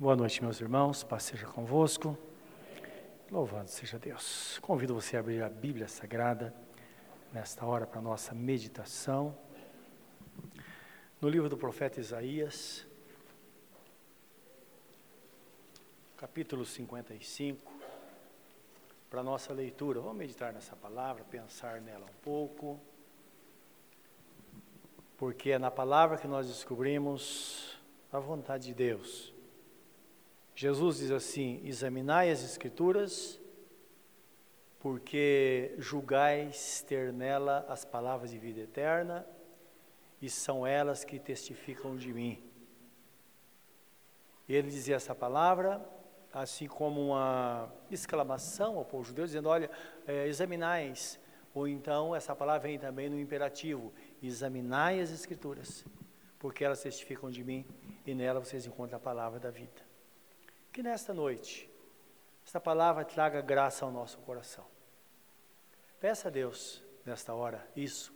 Boa noite, meus irmãos, paz seja convosco. Louvado seja Deus. Convido você a abrir a Bíblia Sagrada nesta hora para a nossa meditação. No livro do profeta Isaías, capítulo 55, para a nossa leitura. Vamos meditar nessa palavra, pensar nela um pouco, porque é na palavra que nós descobrimos a vontade de Deus Jesus diz assim: examinai as Escrituras, porque julgais ter nela as palavras de vida eterna, e são elas que testificam de mim. Ele dizia essa palavra, assim como uma exclamação ao povo judeu, dizendo: Olha, é, examinais. Ou então, essa palavra vem também no imperativo: examinai as Escrituras, porque elas testificam de mim, e nela vocês encontram a palavra da vida. Que nesta noite, esta palavra traga graça ao nosso coração. Peça a Deus, nesta hora, isso.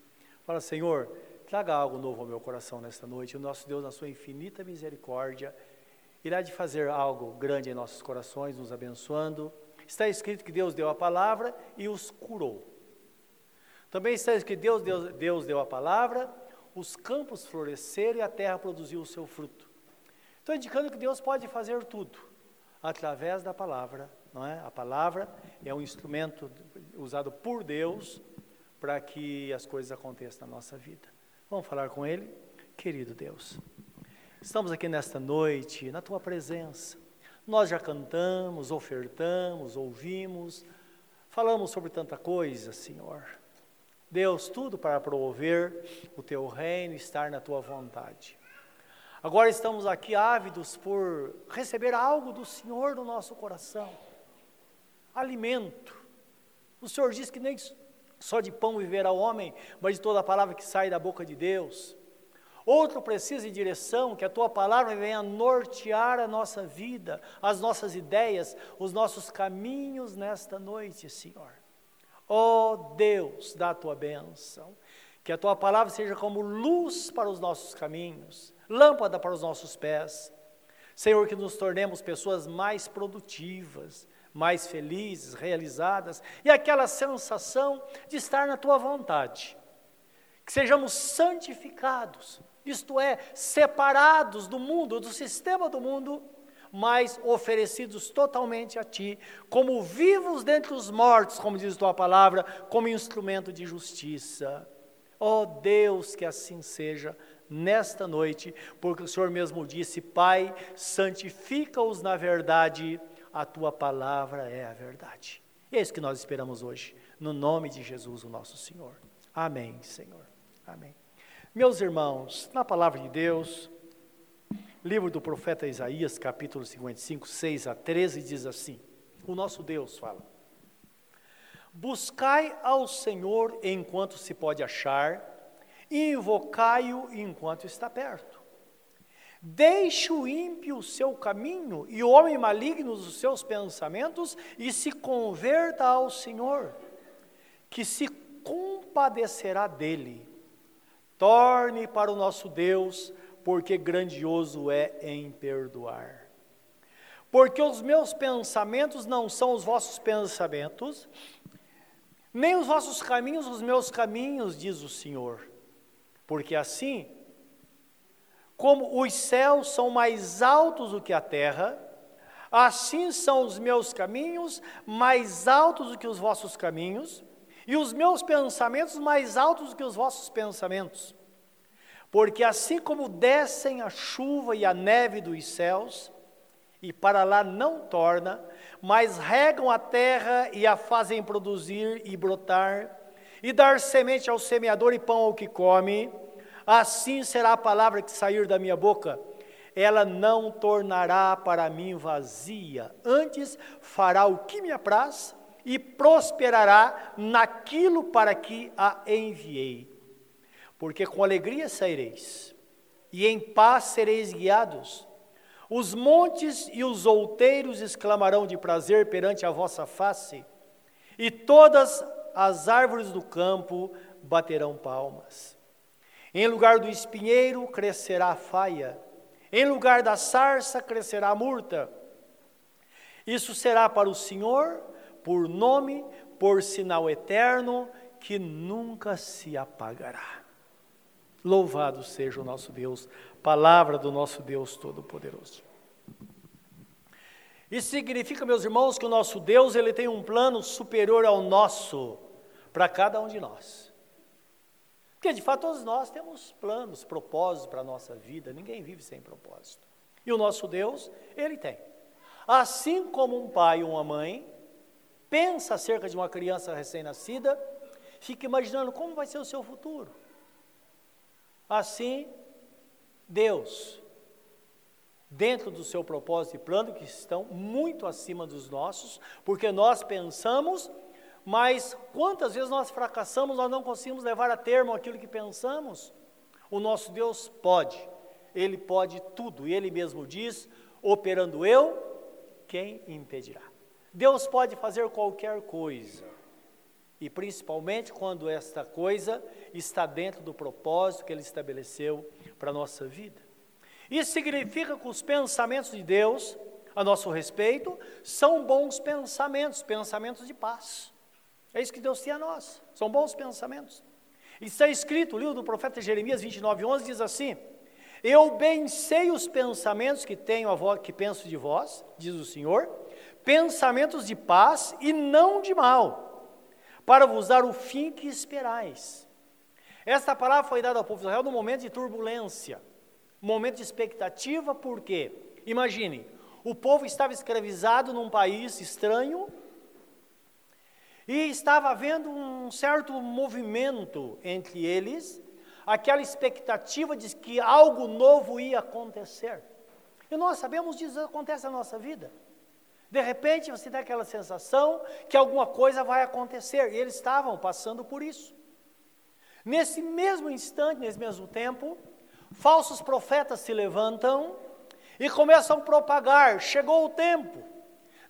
Fala, Senhor, traga algo novo ao meu coração nesta noite. O nosso Deus, na sua infinita misericórdia, irá de fazer algo grande em nossos corações, nos abençoando. Está escrito que Deus deu a palavra e os curou. Também está escrito que Deus, Deus, Deus deu a palavra, os campos floresceram e a terra produziu o seu fruto. Estou indicando que Deus pode fazer tudo através da palavra, não é? A palavra é um instrumento usado por Deus para que as coisas aconteçam na nossa vida. Vamos falar com Ele? Querido Deus, estamos aqui nesta noite, na Tua presença. Nós já cantamos, ofertamos, ouvimos, falamos sobre tanta coisa, Senhor. Deus, tudo para promover o Teu reino, estar na Tua vontade. Agora estamos aqui ávidos por receber algo do Senhor no nosso coração. Alimento. O Senhor diz que nem só de pão viverá o homem, mas de toda a palavra que sai da boca de Deus. Outro precisa de direção, que a tua palavra venha nortear a nossa vida, as nossas ideias, os nossos caminhos nesta noite, Senhor. Ó oh Deus, dá a tua bênção, que a tua palavra seja como luz para os nossos caminhos, lâmpada para os nossos pés. Senhor, que nos tornemos pessoas mais produtivas, mais felizes, realizadas, e aquela sensação de estar na tua vontade. Que sejamos santificados, isto é, separados do mundo, do sistema do mundo, mas oferecidos totalmente a Ti, como vivos dentre os mortos, como diz Tua palavra, como instrumento de justiça. Ó oh Deus, que assim seja nesta noite, porque o Senhor mesmo disse: Pai, santifica-os na verdade, a tua palavra é a verdade. E é isso que nós esperamos hoje, no nome de Jesus, o nosso Senhor. Amém, Senhor. Amém. Meus irmãos, na palavra de Deus, livro do profeta Isaías, capítulo 55, 6 a 13, diz assim: O nosso Deus fala. Buscai ao Senhor enquanto se pode achar, invocai-o enquanto está perto. Deixe o ímpio o seu caminho e o homem maligno os seus pensamentos e se converta ao Senhor, que se compadecerá dele. Torne para o nosso Deus, porque grandioso é em perdoar. Porque os meus pensamentos não são os vossos pensamentos, nem os vossos caminhos os meus caminhos, diz o Senhor porque assim, como os céus são mais altos do que a terra, assim são os meus caminhos mais altos do que os vossos caminhos, e os meus pensamentos mais altos do que os vossos pensamentos. Porque assim como descem a chuva e a neve dos céus, e para lá não torna, mas regam a terra e a fazem produzir e brotar, e dar semente ao semeador e pão ao que come, assim será a palavra que sair da minha boca. Ela não tornará para mim vazia, antes fará o que me apraz e prosperará naquilo para que a enviei. Porque com alegria saireis, e em paz sereis guiados. Os montes e os outeiros exclamarão de prazer perante a vossa face, e todas as árvores do campo baterão palmas. Em lugar do espinheiro crescerá a faia, Em lugar da sarça crescerá a murta. Isso será para o Senhor por nome, por sinal eterno, que nunca se apagará. Louvado seja o nosso Deus, palavra do nosso Deus Todo-Poderoso. Isso significa, meus irmãos, que o nosso Deus ele tem um plano superior ao nosso para cada um de nós. Porque de fato todos nós temos planos, propósitos para a nossa vida, ninguém vive sem propósito. E o nosso Deus, ele tem. Assim como um pai ou uma mãe pensa acerca de uma criança recém-nascida, fica imaginando como vai ser o seu futuro. Assim, Deus, dentro do seu propósito e plano, que estão muito acima dos nossos, porque nós pensamos, mas quantas vezes nós fracassamos, nós não conseguimos levar a termo aquilo que pensamos? O nosso Deus pode, Ele pode tudo, e Ele mesmo diz: operando eu, quem impedirá? Deus pode fazer qualquer coisa, e principalmente quando esta coisa está dentro do propósito que Ele estabeleceu para a nossa vida. Isso significa que os pensamentos de Deus a nosso respeito são bons pensamentos, pensamentos de paz. É isso que Deus tem a nós, são bons pensamentos. Está escrito, o livro do profeta Jeremias 29, 11 diz assim: Eu bem sei os pensamentos que tenho a voz, que penso de vós, diz o Senhor, pensamentos de paz e não de mal, para vos dar o fim que esperais. Esta palavra foi dada ao povo de Israel no momento de turbulência momento de expectativa, por quê? Imagine, o povo estava escravizado num país estranho e estava havendo um certo movimento entre eles, aquela expectativa de que algo novo ia acontecer. E nós sabemos disso acontece na nossa vida. De repente você tem aquela sensação que alguma coisa vai acontecer, e eles estavam passando por isso. Nesse mesmo instante, nesse mesmo tempo, falsos profetas se levantam e começam a propagar: chegou o tempo,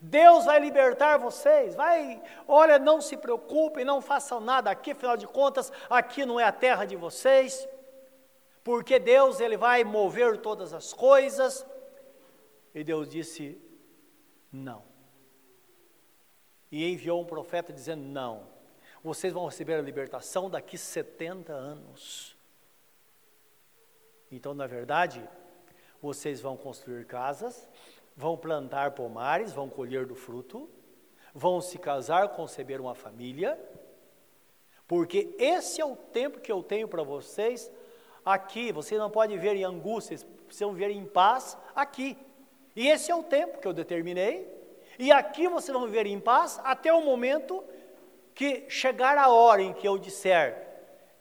Deus vai libertar vocês, vai, olha, não se preocupem, não façam nada aqui, afinal de contas, aqui não é a terra de vocês, porque Deus ele vai mover todas as coisas. E Deus disse: não. E enviou um profeta dizendo: não, vocês vão receber a libertação daqui 70 anos. Então, na verdade, vocês vão construir casas, vão plantar pomares, vão colher do fruto, vão se casar, conceber uma família, porque esse é o tempo que eu tenho para vocês aqui. Vocês não podem ver em angústias, precisam viver em paz aqui. E esse é o tempo que eu determinei. E aqui vocês vão viver em paz até o momento que chegar a hora em que eu disser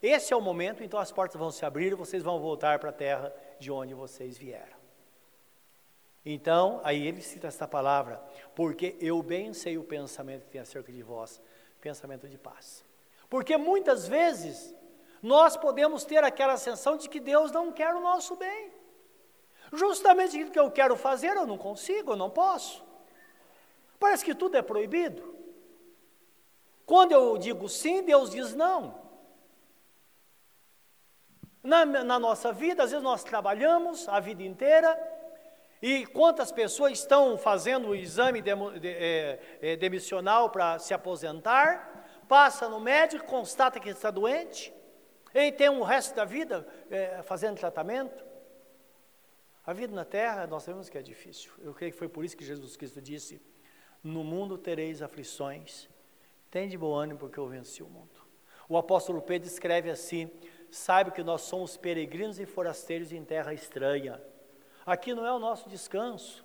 esse é o momento, então as portas vão se abrir vocês vão voltar para a terra de onde vocês vieram. Então, aí ele cita essa palavra, porque eu bem sei o pensamento que tem acerca de vós, pensamento de paz. Porque muitas vezes nós podemos ter aquela sensação de que Deus não quer o nosso bem. Justamente aquilo que eu quero fazer, eu não consigo, eu não posso. Parece que tudo é proibido. Quando eu digo sim, Deus diz não. Na, na nossa vida, às vezes nós trabalhamos a vida inteira, e quantas pessoas estão fazendo o exame de, é, é, demissional para se aposentar, passa no médico, constata que está doente, e tem o resto da vida é, fazendo tratamento. A vida na terra, nós sabemos que é difícil. Eu creio que foi por isso que Jesus Cristo disse: No mundo tereis aflições, tem de bom ânimo porque eu venci o mundo. O apóstolo Pedro escreve assim: saiba que nós somos peregrinos e forasteiros em terra estranha. Aqui não é o nosso descanso,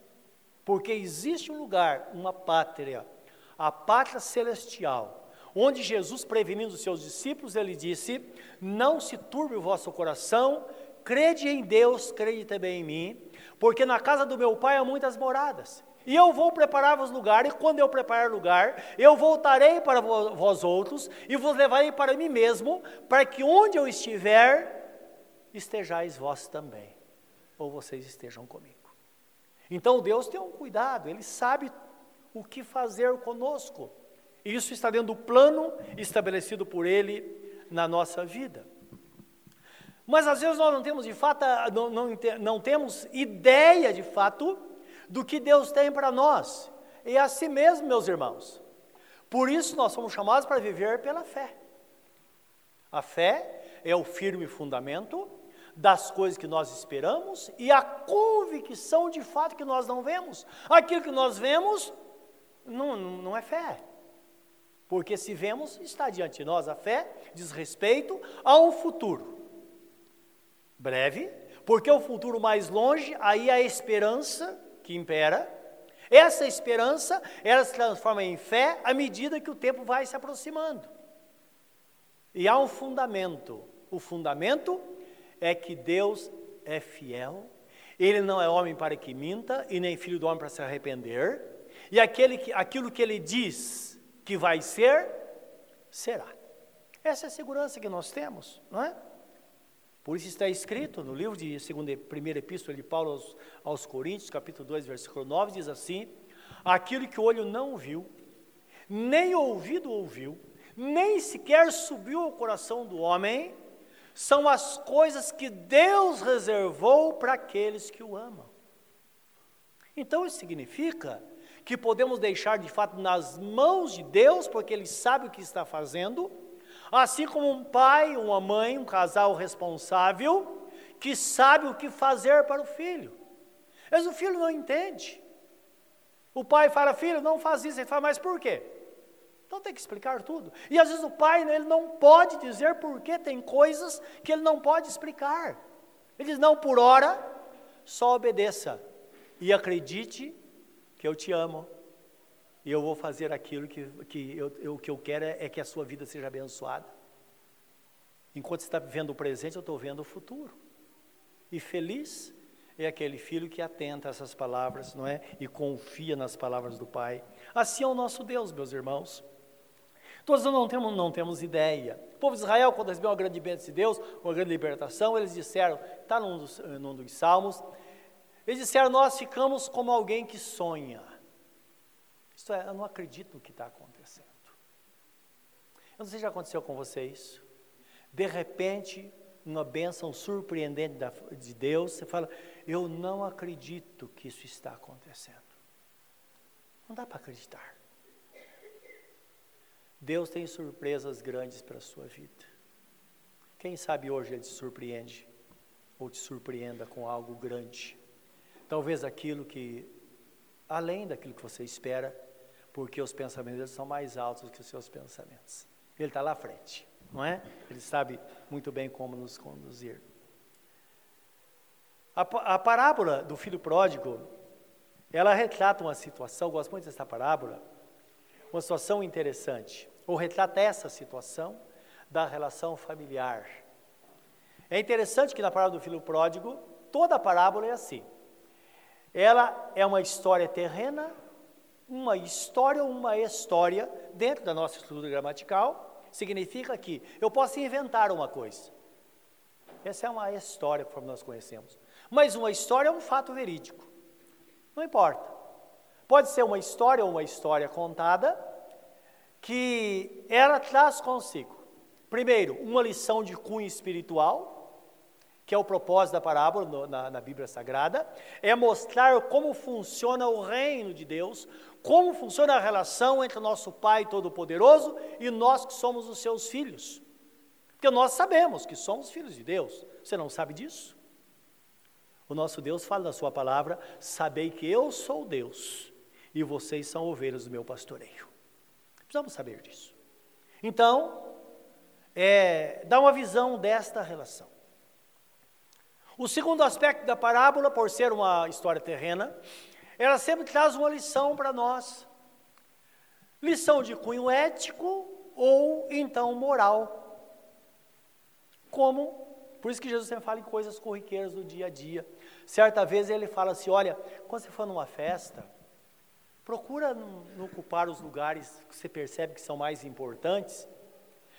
porque existe um lugar, uma pátria, a pátria celestial, onde Jesus, prevenindo os seus discípulos, ele disse: Não se turbe o vosso coração, crede em Deus, crede também em mim, porque na casa do meu pai há muitas moradas. E eu vou preparar-vos lugar, e quando eu preparar lugar, eu voltarei para vós outros, e vos levarei para mim mesmo, para que onde eu estiver, estejais vós também, ou vocês estejam comigo. Então Deus tem um cuidado, Ele sabe o que fazer conosco. Isso está dentro do plano estabelecido por Ele na nossa vida. Mas às vezes nós não temos de fato, não, não, não temos ideia de fato do que Deus tem para nós. E é assim mesmo, meus irmãos. Por isso nós somos chamados para viver pela fé. A fé é o firme fundamento das coisas que nós esperamos e a convicção de fato que nós não vemos. Aquilo que nós vemos não, não é fé. Porque se vemos, está diante de nós. A fé diz respeito ao futuro. Breve, porque o futuro mais longe, aí a esperança que impera. Essa esperança, ela se transforma em fé à medida que o tempo vai se aproximando. E há um fundamento. O fundamento é que Deus é fiel, Ele não é homem para que minta, e nem filho do homem para se arrepender, e aquele que, aquilo que Ele diz que vai ser, será. Essa é a segurança que nós temos, não é? Por isso está escrito no livro de 2 primeira epístola de Paulo aos, aos Coríntios, capítulo 2, versículo 9, diz assim: Aquilo que o olho não viu, nem o ouvido ouviu, nem sequer subiu ao coração do homem, são as coisas que Deus reservou para aqueles que o amam. Então isso significa que podemos deixar de fato nas mãos de Deus, porque Ele sabe o que está fazendo, Assim como um pai, uma mãe, um casal responsável, que sabe o que fazer para o filho. Mas o filho não entende. O pai fala, filho, não faz isso. Ele fala, mas por quê? Então tem que explicar tudo. E às vezes o pai ele não pode dizer por quê, tem coisas que ele não pode explicar. Ele diz, não, por hora, só obedeça. E acredite que eu te amo e eu vou fazer aquilo que, que eu, eu, que eu quero é, é que a sua vida seja abençoada. Enquanto você está vivendo o presente, eu estou vendo o futuro. E feliz é aquele filho que atenta a essas palavras, não é? E confia nas palavras do Pai. Assim é o nosso Deus, meus irmãos. Todos nós não temos, não temos ideia. O povo de Israel, quando recebeu uma grande bênção de Deus, uma grande libertação, eles disseram, está num num dos salmos, eles disseram, nós ficamos como alguém que sonha. Isto é, eu não acredito no que está acontecendo. Eu não sei se já aconteceu com você isso. De repente, uma bênção surpreendente de Deus, você fala, eu não acredito que isso está acontecendo. Não dá para acreditar. Deus tem surpresas grandes para a sua vida. Quem sabe hoje Ele te surpreende, ou te surpreenda com algo grande. Talvez aquilo que, além daquilo que você espera, porque os pensamentos dele são mais altos que os seus pensamentos. Ele está lá à frente, não é? Ele sabe muito bem como nos conduzir. A, a parábola do filho pródigo, ela retrata uma situação, gosto muito dessa parábola, uma situação interessante, ou retrata essa situação da relação familiar. É interessante que na parábola do filho pródigo, toda a parábola é assim. Ela é uma história terrena uma história ou uma história dentro da nossa estrutura gramatical significa que eu posso inventar uma coisa. Essa é uma história, conforme nós conhecemos. Mas uma história é um fato verídico. Não importa. Pode ser uma história ou uma história contada que ela traz consigo, primeiro, uma lição de cunho espiritual, que é o propósito da parábola no, na, na Bíblia Sagrada, é mostrar como funciona o reino de Deus, como funciona a relação entre o nosso Pai Todo-Poderoso e nós que somos os seus filhos. Porque nós sabemos que somos filhos de Deus. Você não sabe disso? O nosso Deus fala na sua palavra: sabei que eu sou Deus e vocês são ovelhas do meu pastoreio. Precisamos saber disso. Então, é, dá uma visão desta relação. O segundo aspecto da parábola, por ser uma história terrena, ela sempre traz uma lição para nós. Lição de cunho ético ou então moral. Como? Por isso que Jesus sempre fala em coisas corriqueiras do dia a dia. Certa vez ele fala assim: olha, quando você for numa festa, procura não, ocupar os lugares que você percebe que são mais importantes,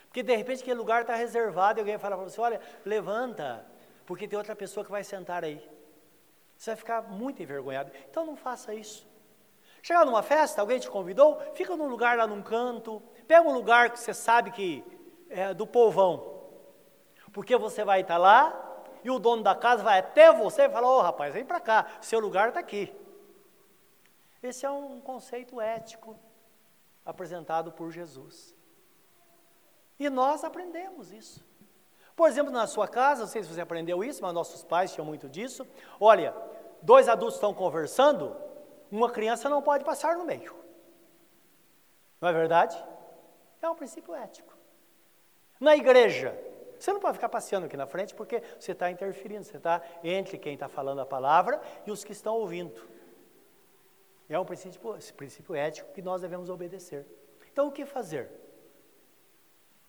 porque de repente aquele lugar está reservado e alguém fala para você: olha, levanta, porque tem outra pessoa que vai sentar aí. Você vai ficar muito envergonhado. Então não faça isso. Chegar numa festa, alguém te convidou, fica num lugar lá num canto, pega um lugar que você sabe que é do povão. Porque você vai estar lá e o dono da casa vai até você e fala: Ô oh, rapaz, vem para cá, seu lugar está aqui. Esse é um conceito ético apresentado por Jesus. E nós aprendemos isso. Por exemplo, na sua casa, não sei se você aprendeu isso, mas nossos pais tinham muito disso. Olha, dois adultos estão conversando, uma criança não pode passar no meio. Não é verdade? É um princípio ético. Na igreja, você não pode ficar passeando aqui na frente porque você está interferindo, você está entre quem está falando a palavra e os que estão ouvindo. É um princípio, esse princípio ético que nós devemos obedecer. Então, o que fazer?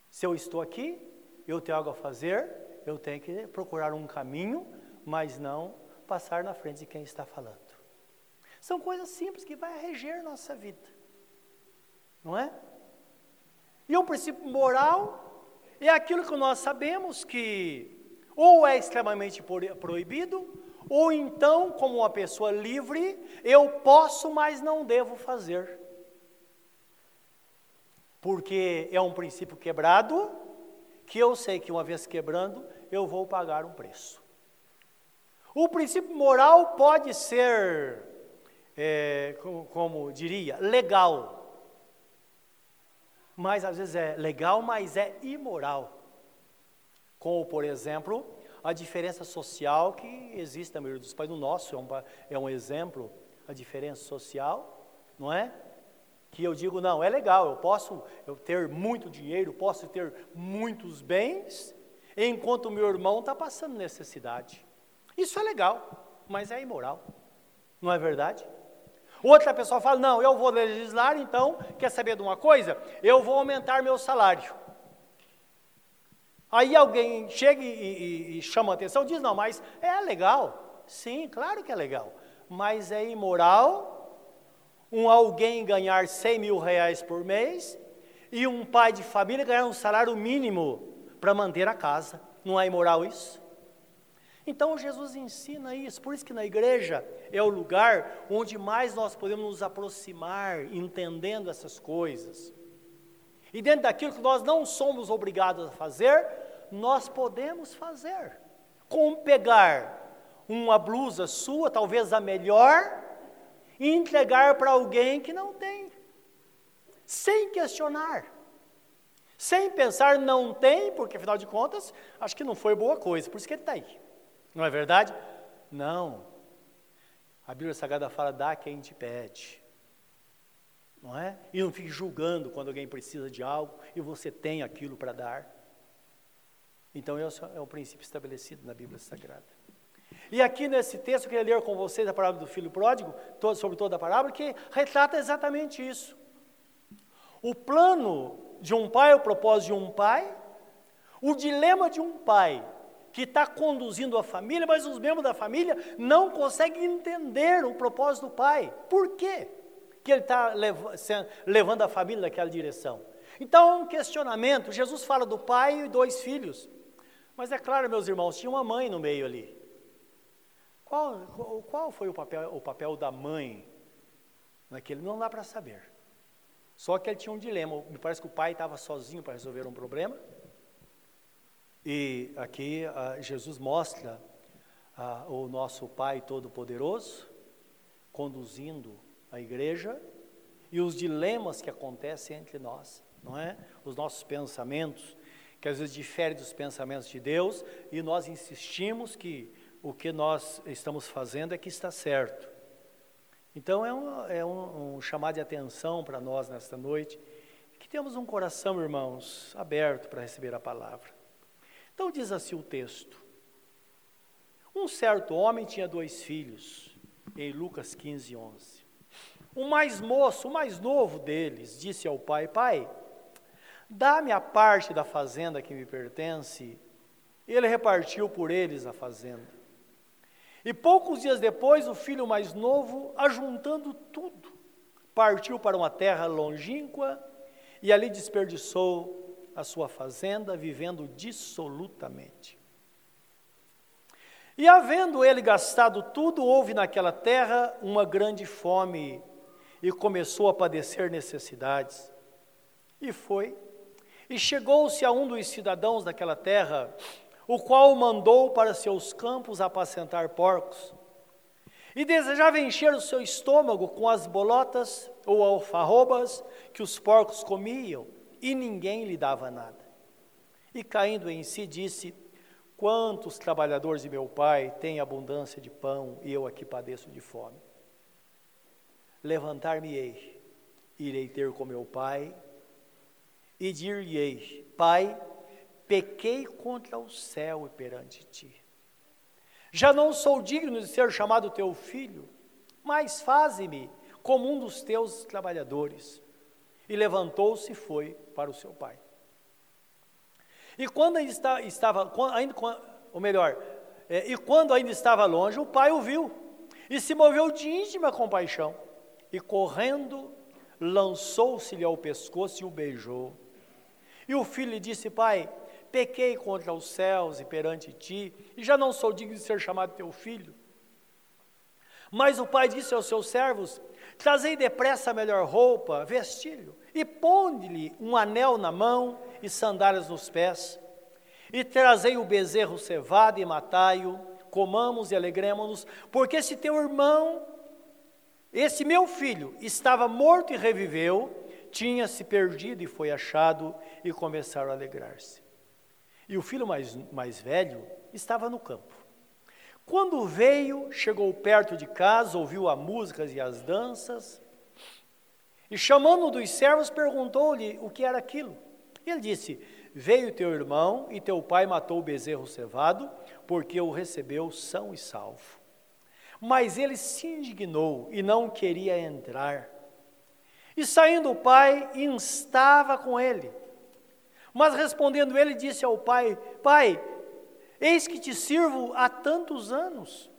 Se eu estou aqui, eu tenho algo a fazer, eu tenho que procurar um caminho, mas não passar na frente de quem está falando. São coisas simples que vai reger nossa vida, não é? E um princípio moral é aquilo que nós sabemos que ou é extremamente proibido, ou então, como uma pessoa livre, eu posso, mas não devo fazer. Porque é um princípio quebrado, que eu sei que uma vez quebrando, eu vou pagar um preço. O princípio moral pode ser, é, como, como diria, legal, mas às vezes é legal, mas é imoral. Como, por exemplo, a diferença social que existe na maioria dos países. No nosso é um, é um exemplo, a diferença social, não é? Que eu digo, não, é legal, eu posso eu ter muito dinheiro, posso ter muitos bens, enquanto o meu irmão está passando necessidade. Isso é legal, mas é imoral, não é verdade? Outra pessoa fala: não, eu vou legislar, então, quer saber de uma coisa? Eu vou aumentar meu salário. Aí alguém chega e, e, e chama a atenção, diz: não, mas é legal. Sim, claro que é legal. Mas é imoral um alguém ganhar 100 mil reais por mês e um pai de família ganhar um salário mínimo para manter a casa. Não é imoral isso? Então Jesus ensina isso, por isso que na igreja é o lugar onde mais nós podemos nos aproximar, entendendo essas coisas. E dentro daquilo que nós não somos obrigados a fazer, nós podemos fazer. Como pegar uma blusa sua, talvez a melhor, e entregar para alguém que não tem, sem questionar. Sem pensar, não tem, porque afinal de contas, acho que não foi boa coisa, por isso que ele está aí. Não é verdade? Não. A Bíblia Sagrada fala: dá quem te pede. Não é? E não fique julgando quando alguém precisa de algo e você tem aquilo para dar. Então, esse é o princípio estabelecido na Bíblia Sagrada. E aqui nesse texto, eu queria ler com vocês a parábola do filho pródigo, todo, sobre toda a parábola, que retrata exatamente isso. O plano de um pai, o propósito de um pai, o dilema de um pai que está conduzindo a família, mas os membros da família não conseguem entender o propósito do pai. Por quê que ele está levando a família naquela direção? Então, é um questionamento. Jesus fala do pai e dois filhos. Mas é claro, meus irmãos, tinha uma mãe no meio ali. Qual, qual foi o papel, o papel da mãe naquele? Não dá para saber. Só que ele tinha um dilema. Me parece que o pai estava sozinho para resolver um problema. E aqui uh, Jesus mostra uh, o nosso Pai Todo-Poderoso conduzindo a igreja e os dilemas que acontecem entre nós, não é? Os nossos pensamentos, que às vezes diferem dos pensamentos de Deus, e nós insistimos que o que nós estamos fazendo é que está certo. Então é um, é um, um chamado de atenção para nós nesta noite, que temos um coração, irmãos, aberto para receber a palavra. Então diz assim o texto: Um certo homem tinha dois filhos, em Lucas 15, 11. O mais moço, o mais novo deles, disse ao pai: Pai, dá-me a parte da fazenda que me pertence. Ele repartiu por eles a fazenda. E poucos dias depois, o filho mais novo, ajuntando tudo, partiu para uma terra longínqua e ali desperdiçou a sua fazenda, vivendo dissolutamente. E havendo ele gastado tudo, houve naquela terra uma grande fome e começou a padecer necessidades. E foi. E chegou-se a um dos cidadãos daquela terra, o qual mandou para seus campos apacentar porcos. E desejava encher o seu estômago com as bolotas ou alfarrobas que os porcos comiam, e ninguém lhe dava nada. E caindo em si, disse: Quantos trabalhadores de meu pai têm abundância de pão e eu aqui padeço de fome? Levantar-me-ei, irei ter com meu pai e dir-lhe-ei: Pai, pequei contra o céu e perante ti. Já não sou digno de ser chamado teu filho, mas faze-me como um dos teus trabalhadores. E levantou-se e foi para o seu pai. E quando ainda estava, ainda, ou melhor, é, e quando ainda estava longe, o pai o viu e se moveu de íntima compaixão e correndo lançou-se-lhe ao pescoço e o beijou. E o filho lhe disse: Pai, pequei contra os céus e perante ti, e já não sou digno de ser chamado teu filho. Mas o pai disse aos seus servos: Trazei depressa a melhor roupa, vestilho, e ponde-lhe um anel na mão e sandálias nos pés. E trazei o bezerro cevado e matai-o, comamos e alegremos-nos, porque esse teu irmão, esse meu filho, estava morto e reviveu, tinha se perdido e foi achado, e começaram a alegrar-se. E o filho mais, mais velho estava no campo. Quando veio, chegou perto de casa, ouviu as músicas e as danças, e chamando dos servos, perguntou-lhe o que era aquilo. Ele disse: Veio teu irmão e teu pai matou o bezerro cevado, porque o recebeu são e salvo. Mas ele se indignou e não queria entrar. E saindo o pai, instava com ele. Mas respondendo ele, disse ao pai: Pai, eis que te sirvo há tantos anos,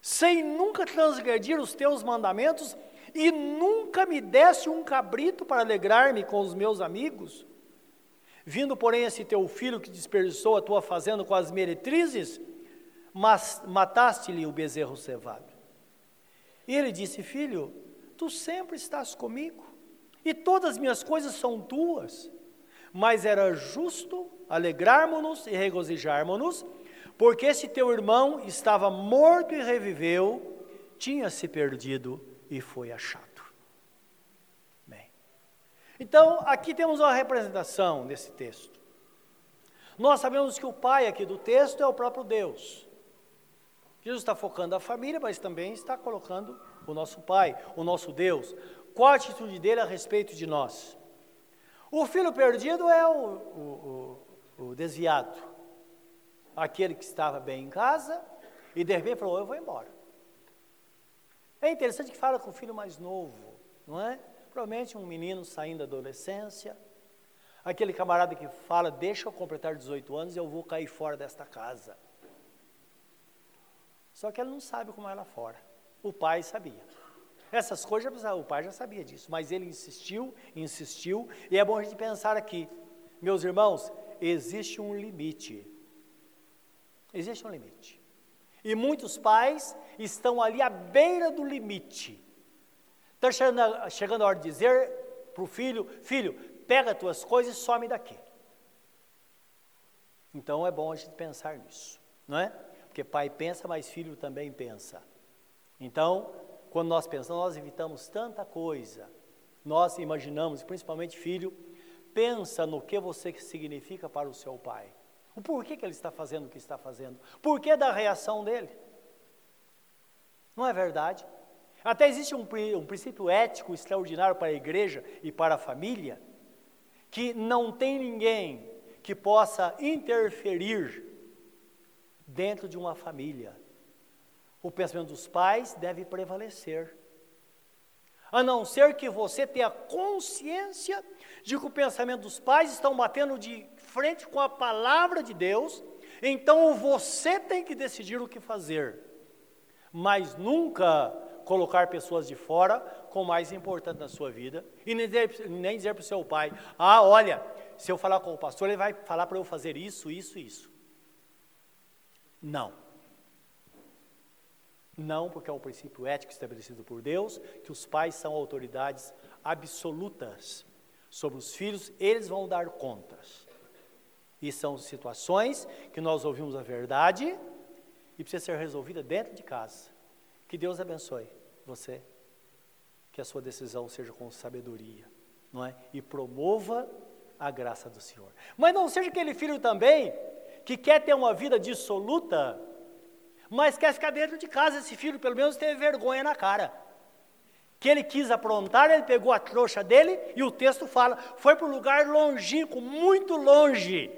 sem nunca transgredir os teus mandamentos, e nunca me desse um cabrito para alegrar-me com os meus amigos. Vindo, porém, esse teu filho que desperdiçou a tua fazenda com as meretrizes, mas mataste-lhe o bezerro cevado. E ele disse: Filho, tu sempre estás comigo, e todas as minhas coisas são tuas mas era justo alegrarmos-nos e regozijarmos-nos, porque esse teu irmão estava morto e reviveu, tinha se perdido e foi achado. Bem, então aqui temos uma representação nesse texto. Nós sabemos que o pai aqui do texto é o próprio Deus. Jesus está focando a família, mas também está colocando o nosso pai, o nosso Deus. Qual a atitude dele a respeito de nós? O filho perdido é o, o, o, o desviado, aquele que estava bem em casa e de repente falou: Eu vou embora. É interessante que fala com o filho mais novo, não é? Provavelmente um menino saindo da adolescência, aquele camarada que fala: Deixa eu completar 18 anos e eu vou cair fora desta casa. Só que ele não sabe como é lá fora. O pai sabia. Essas coisas o pai já sabia disso, mas ele insistiu, insistiu, e é bom a gente pensar aqui, meus irmãos, existe um limite. Existe um limite. E muitos pais estão ali à beira do limite. Está chegando, chegando a hora de dizer para o filho: Filho, pega as tuas coisas e some daqui. Então é bom a gente pensar nisso, não é? Porque pai pensa, mas filho também pensa. Então, quando nós pensamos, nós evitamos tanta coisa. Nós imaginamos, principalmente filho, pensa no que você significa para o seu pai. O porquê que ele está fazendo o que está fazendo. Porquê da reação dele. Não é verdade? Até existe um, um princípio ético extraordinário para a igreja e para a família, que não tem ninguém que possa interferir dentro de uma família o pensamento dos pais deve prevalecer. A não ser que você tenha consciência de que o pensamento dos pais estão batendo de frente com a palavra de Deus, então você tem que decidir o que fazer. Mas nunca colocar pessoas de fora com mais importante na sua vida e nem dizer, nem dizer para o seu pai: ah, olha, se eu falar com o pastor, ele vai falar para eu fazer isso, isso, isso. Não. Não, porque é um princípio ético estabelecido por Deus, que os pais são autoridades absolutas sobre os filhos, eles vão dar contas. E são situações que nós ouvimos a verdade e precisa ser resolvida dentro de casa. Que Deus abençoe você, que a sua decisão seja com sabedoria, não é? E promova a graça do Senhor. Mas não seja aquele filho também que quer ter uma vida dissoluta, mas quer ficar dentro de casa. Esse filho, pelo menos, teve vergonha na cara. Que ele quis aprontar, ele pegou a trouxa dele e o texto fala: foi para um lugar longínquo, muito longe.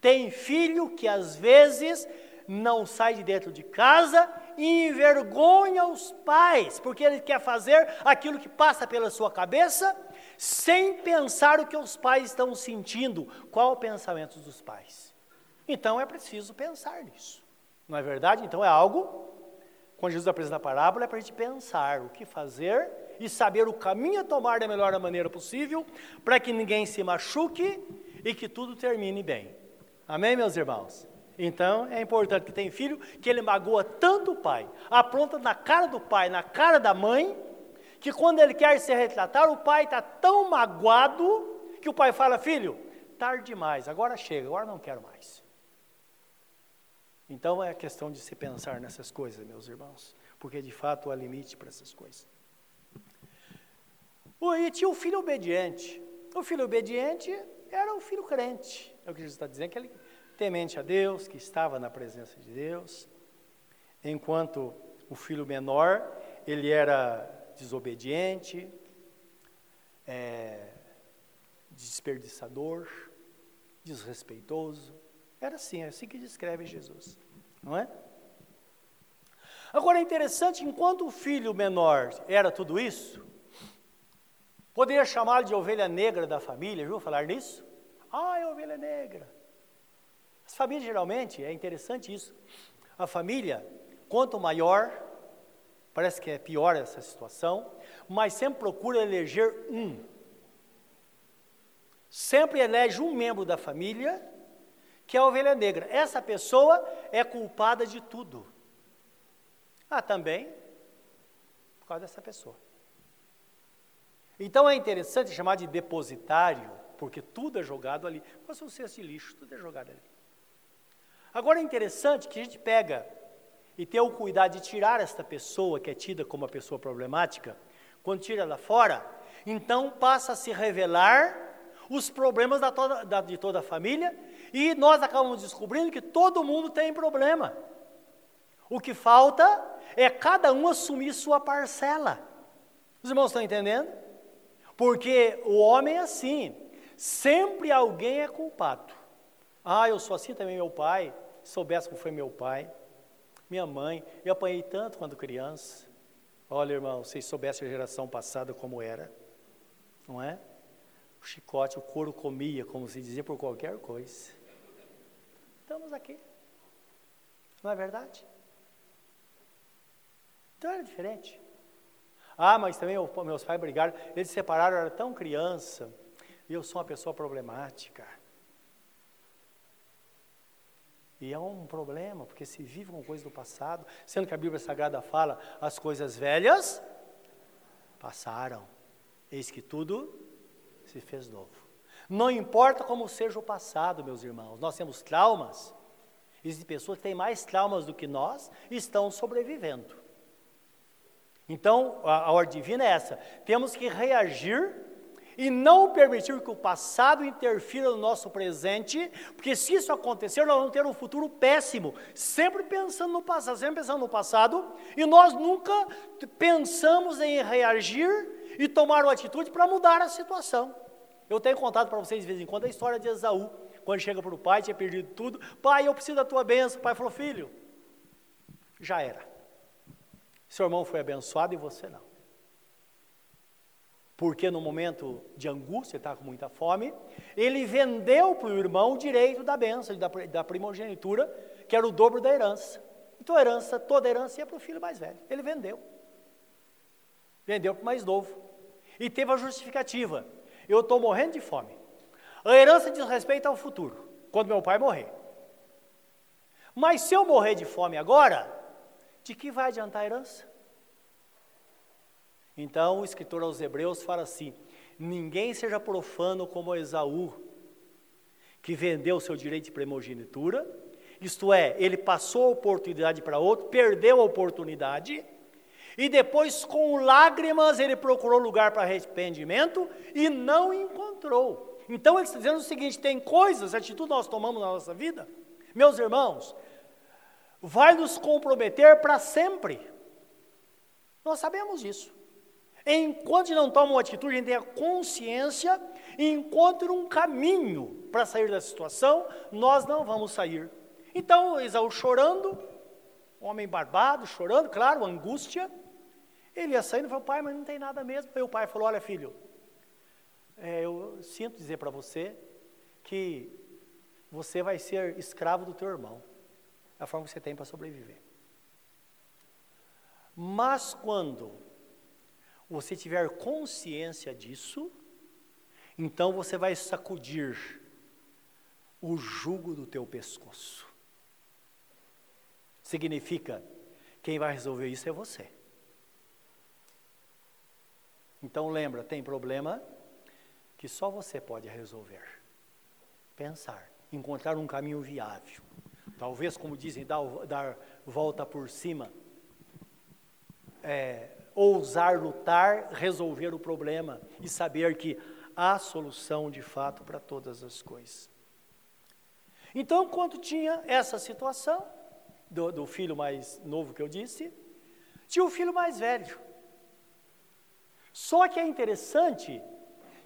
Tem filho que às vezes não sai de dentro de casa e envergonha os pais, porque ele quer fazer aquilo que passa pela sua cabeça, sem pensar o que os pais estão sentindo, qual o pensamento dos pais. Então é preciso pensar nisso. Não é verdade? Então é algo, quando Jesus apresenta a parábola, é para a gente pensar o que fazer e saber o caminho a tomar da melhor maneira possível, para que ninguém se machuque e que tudo termine bem. Amém, meus irmãos? Então é importante que tem filho que ele magoa tanto o pai, apronta na cara do pai, na cara da mãe, que quando ele quer se retratar, o pai está tão magoado que o pai fala: Filho, tarde demais, agora chega, agora não quero mais. Então é questão de se pensar nessas coisas, meus irmãos, porque de fato há limite para essas coisas. E tinha o filho obediente. O filho obediente era o filho crente. É o que Jesus está dizendo, que ele temente a Deus, que estava na presença de Deus, enquanto o filho menor, ele era desobediente, é, desperdiçador, desrespeitoso. Era assim, é assim que descreve Jesus, não é? Agora é interessante, enquanto o filho menor era tudo isso, poderia chamá-lo de ovelha negra da família, viu falar nisso? Ah, é ovelha negra. As famílias geralmente, é interessante isso. A família, quanto maior, parece que é pior essa situação, mas sempre procura eleger um. Sempre elege um membro da família que é a ovelha negra. Essa pessoa é culpada de tudo. Ah, também por causa dessa pessoa. Então é interessante chamar de depositário, porque tudo é jogado ali. Como se um cesto de lixo, tudo é jogado ali. Agora é interessante que a gente pega e tem o cuidado de tirar esta pessoa que é tida como uma pessoa problemática, quando tira ela fora, então passa a se revelar os problemas da toda, da, de toda a família e nós acabamos descobrindo que todo mundo tem problema. O que falta é cada um assumir sua parcela. Os irmãos estão entendendo? Porque o homem é assim, sempre alguém é culpado. Ah, eu sou assim também, meu pai soubesse como foi meu pai, minha mãe, eu apanhei tanto quando criança. Olha, irmão, vocês soubessem a geração passada como era, não é? O chicote, o couro comia, como se dizia, por qualquer coisa. Estamos aqui. Não é verdade? Então era diferente. Ah, mas também meus pais brigaram, eles se separaram, eu era tão criança, e eu sou uma pessoa problemática. E é um problema, porque se vive com coisas do passado, sendo que a Bíblia Sagrada fala, as coisas velhas passaram, eis que tudo se fez novo. Não importa como seja o passado, meus irmãos, nós temos traumas, existem pessoas que têm mais traumas do que nós e estão sobrevivendo. Então, a, a ordem divina é essa: temos que reagir e não permitir que o passado interfira no nosso presente, porque se isso acontecer, nós vamos ter um futuro péssimo, sempre pensando no passado, sempre pensando no passado, e nós nunca pensamos em reagir e tomar uma atitude para mudar a situação. Eu tenho contado para vocês de vez em quando a história de Esaú, quando chega para o pai, tinha perdido tudo, pai, eu preciso da tua bênção, o pai falou, filho, já era, seu irmão foi abençoado e você não porque no momento de angústia, estava com muita fome, ele vendeu para o irmão o direito da bênção, da, da primogenitura, que era o dobro da herança. Então a herança, toda a herança ia para o filho mais velho. Ele vendeu. Vendeu para o mais novo. E teve a justificativa. Eu estou morrendo de fome. A herança diz respeito ao futuro, quando meu pai morrer. Mas se eu morrer de fome agora, de que vai adiantar a herança? Então o escritor aos Hebreus fala assim: ninguém seja profano como Esaú, que vendeu seu direito de primogenitura, isto é, ele passou a oportunidade para outro, perdeu a oportunidade, e depois, com lágrimas, ele procurou lugar para arrependimento e não encontrou. Então, ele está dizendo o seguinte: tem coisas, atitudes nós tomamos na nossa vida, meus irmãos, vai nos comprometer para sempre. Nós sabemos disso. Enquanto não toma uma atitude, a gente tem a consciência e encontra um caminho para sair da situação, nós não vamos sair. Então, Esaú chorando, homem barbado, chorando, claro, angústia. Ele ia saindo e falou, pai, mas não tem nada mesmo. Aí o pai falou, olha filho, é, eu sinto dizer para você que você vai ser escravo do teu irmão. É a forma que você tem para sobreviver. Mas quando você tiver consciência disso, então você vai sacudir o jugo do teu pescoço. Significa, quem vai resolver isso é você. Então lembra, tem problema que só você pode resolver. Pensar, encontrar um caminho viável. Talvez, como dizem, dar, dar volta por cima. É, ousar lutar, resolver o problema e saber que há solução de fato para todas as coisas. Então, quando tinha essa situação, do, do filho mais novo que eu disse, tinha o filho mais velho. Só que é interessante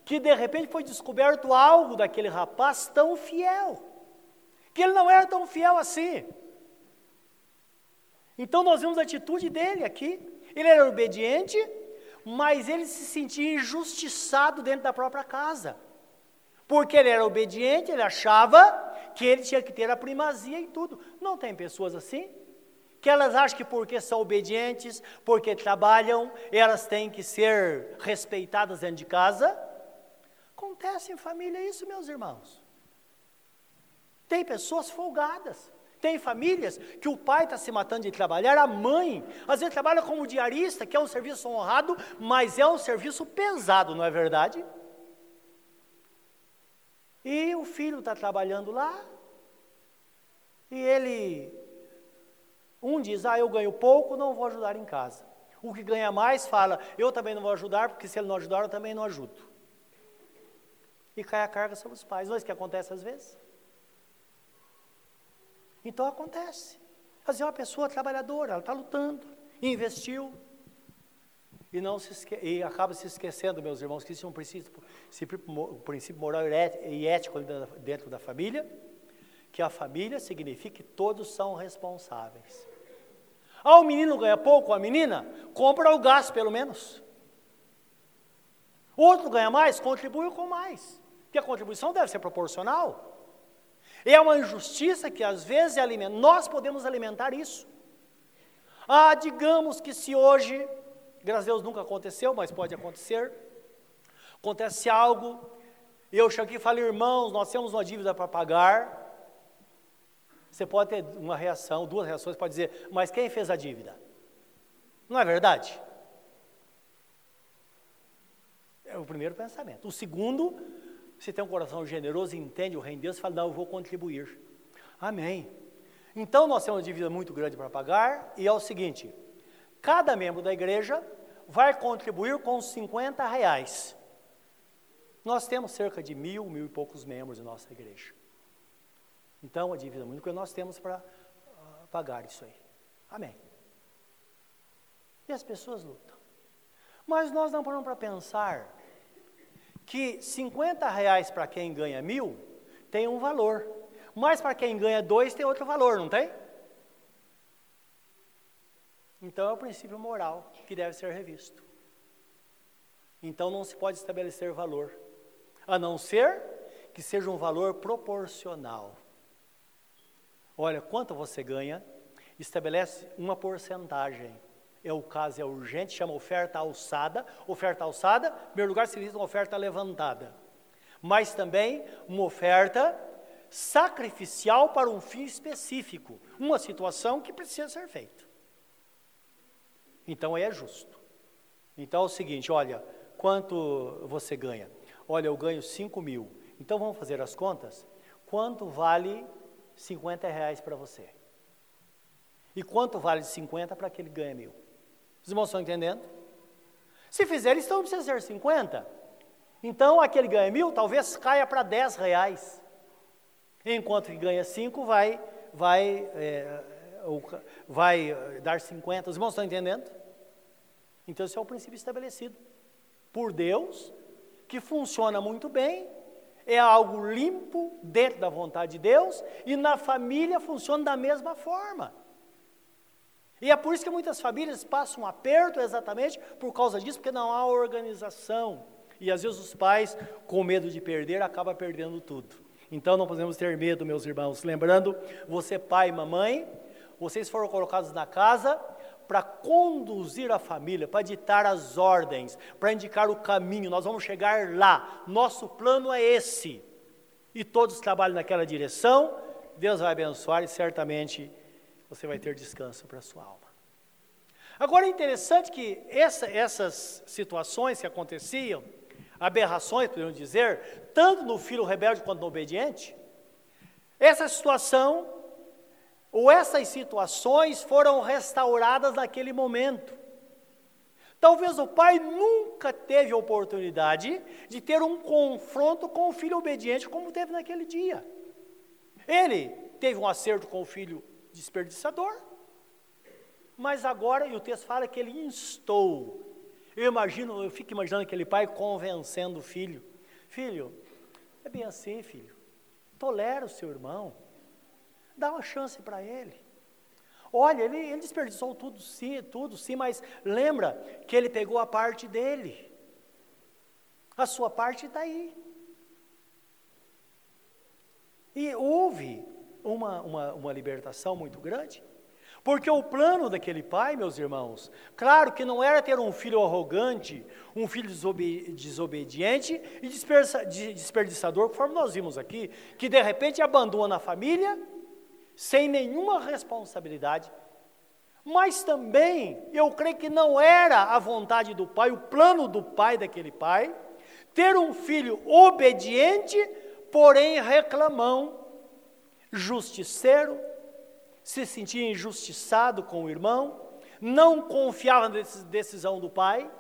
que de repente foi descoberto algo daquele rapaz tão fiel, que ele não era tão fiel assim. Então nós vemos a atitude dele aqui. Ele era obediente, mas ele se sentia injustiçado dentro da própria casa. Porque ele era obediente, ele achava que ele tinha que ter a primazia em tudo. Não tem pessoas assim? Que elas acham que porque são obedientes, porque trabalham, elas têm que ser respeitadas dentro de casa? Acontece em família isso, meus irmãos. Tem pessoas folgadas. Tem famílias que o pai está se matando de trabalhar, a mãe, às vezes trabalha como diarista, que é um serviço honrado, mas é um serviço pesado, não é verdade? E o filho está trabalhando lá, e ele, um diz, ah, eu ganho pouco, não vou ajudar em casa. O que ganha mais fala, eu também não vou ajudar, porque se ele não ajudar, eu também não ajudo. E cai a carga sobre os pais. Não é isso que acontece às vezes? Então acontece. Fazer uma pessoa trabalhadora, ela está lutando, investiu, e, não se esque... e acaba se esquecendo, meus irmãos, que isso é um princípio, um princípio moral e ético dentro da família, que a família significa que todos são responsáveis. Ah, o menino ganha pouco, a menina, compra o gás pelo menos. O outro ganha mais, contribui com mais. Porque a contribuição deve ser proporcional. É uma injustiça que às vezes é alimenta. Nós podemos alimentar isso. Ah, digamos que se hoje Graças a Deus nunca aconteceu, mas pode acontecer. Acontece algo, eu chego aqui e falo, irmãos, nós temos uma dívida para pagar. Você pode ter uma reação, duas reações, pode dizer, mas quem fez a dívida? Não é verdade? É o primeiro pensamento. O segundo, se tem um coração generoso entende o reino de Deus, fala, não, eu vou contribuir. Amém. Então nós temos uma dívida muito grande para pagar, e é o seguinte: cada membro da igreja vai contribuir com 50 reais. Nós temos cerca de mil, mil e poucos membros em nossa igreja. Então, a dívida única nós temos para uh, pagar isso aí. Amém. E as pessoas lutam. Mas nós não paramos para pensar que 50 reais para quem ganha mil tem um valor. Mas para quem ganha dois tem outro valor, não tem? Então é o princípio moral que deve ser revisto. Então não se pode estabelecer valor, a não ser que seja um valor proporcional. Olha, quanto você ganha, estabelece uma porcentagem. É o caso é urgente, chama oferta alçada. Oferta alçada, em primeiro lugar, significa uma oferta levantada. Mas também uma oferta sacrificial para um fim específico, uma situação que precisa ser feita. Então é justo. Então é o seguinte, olha, quanto você ganha? Olha, eu ganho 5 mil. Então vamos fazer as contas? quanto vale 50 reais para você? E quanto vale 50 para aquele ganha mil? Os irmãos estão entendendo? Se fizer isso, então não precisa ser 50. Então, aquele ganha mil, talvez caia para 10 reais. Enquanto que ganha 5, vai, vai, é, vai dar 50. Os irmãos estão entendendo? Então, esse é o princípio estabelecido por Deus, que funciona muito bem, é algo limpo dentro da vontade de Deus, e na família funciona da mesma forma. E é por isso que muitas famílias passam um aperto exatamente por causa disso, porque não há organização. E às vezes os pais, com medo de perder, acabam perdendo tudo. Então não podemos ter medo, meus irmãos. Lembrando, você pai e mamãe, vocês foram colocados na casa para conduzir a família, para ditar as ordens, para indicar o caminho. Nós vamos chegar lá. Nosso plano é esse. E todos trabalham naquela direção. Deus vai abençoar e certamente você vai ter descanso para a sua alma. Agora é interessante que essa, essas situações que aconteciam, aberrações, podemos dizer, tanto no filho rebelde quanto no obediente, essa situação, ou essas situações foram restauradas naquele momento. Talvez o pai nunca teve a oportunidade de ter um confronto com o filho obediente como teve naquele dia. Ele teve um acerto com o filho desperdiçador. Mas agora, e o texto fala que ele instou. Eu imagino, eu fico imaginando aquele pai convencendo o filho. Filho, é bem assim, filho. Tolera o seu irmão. Dá uma chance para ele. Olha, ele, ele desperdiçou tudo sim, tudo sim, mas lembra que ele pegou a parte dele. A sua parte está aí. E houve uma, uma, uma libertação muito grande. Porque o plano daquele pai, meus irmãos, claro que não era ter um filho arrogante, um filho desobe desobediente e desperdiçador, conforme nós vimos aqui, que de repente abandona a família sem nenhuma responsabilidade. Mas também, eu creio que não era a vontade do pai, o plano do pai daquele pai, ter um filho obediente, porém reclamão, justiceiro, se sentia injustiçado com o irmão, não confiava na decisão do pai.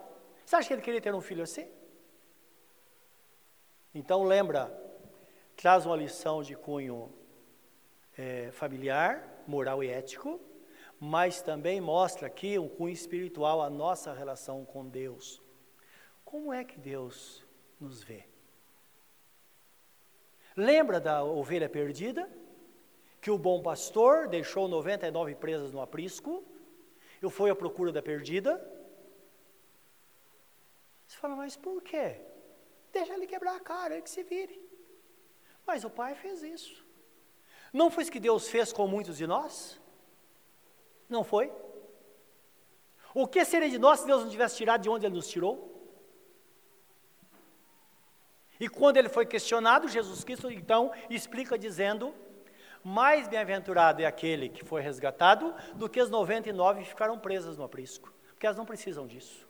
Você acha que ele queria ter um filho assim? Então lembra, traz uma lição de cunho é, familiar, moral e ético, mas também mostra aqui um cunho espiritual a nossa relação com Deus. Como é que Deus nos vê? Lembra da ovelha perdida? que o bom pastor deixou 99 presas no aprisco, eu fui à procura da perdida. Você fala, mas por quê? Deixa ele quebrar a cara, ele que se vire. Mas o pai fez isso. Não foi isso que Deus fez com muitos de nós? Não foi? O que seria de nós se Deus não tivesse tirado de onde Ele nos tirou? E quando ele foi questionado, Jesus Cristo então explica dizendo mais bem-aventurado é aquele que foi resgatado do que as 99 que ficaram presas no aprisco, porque elas não precisam disso.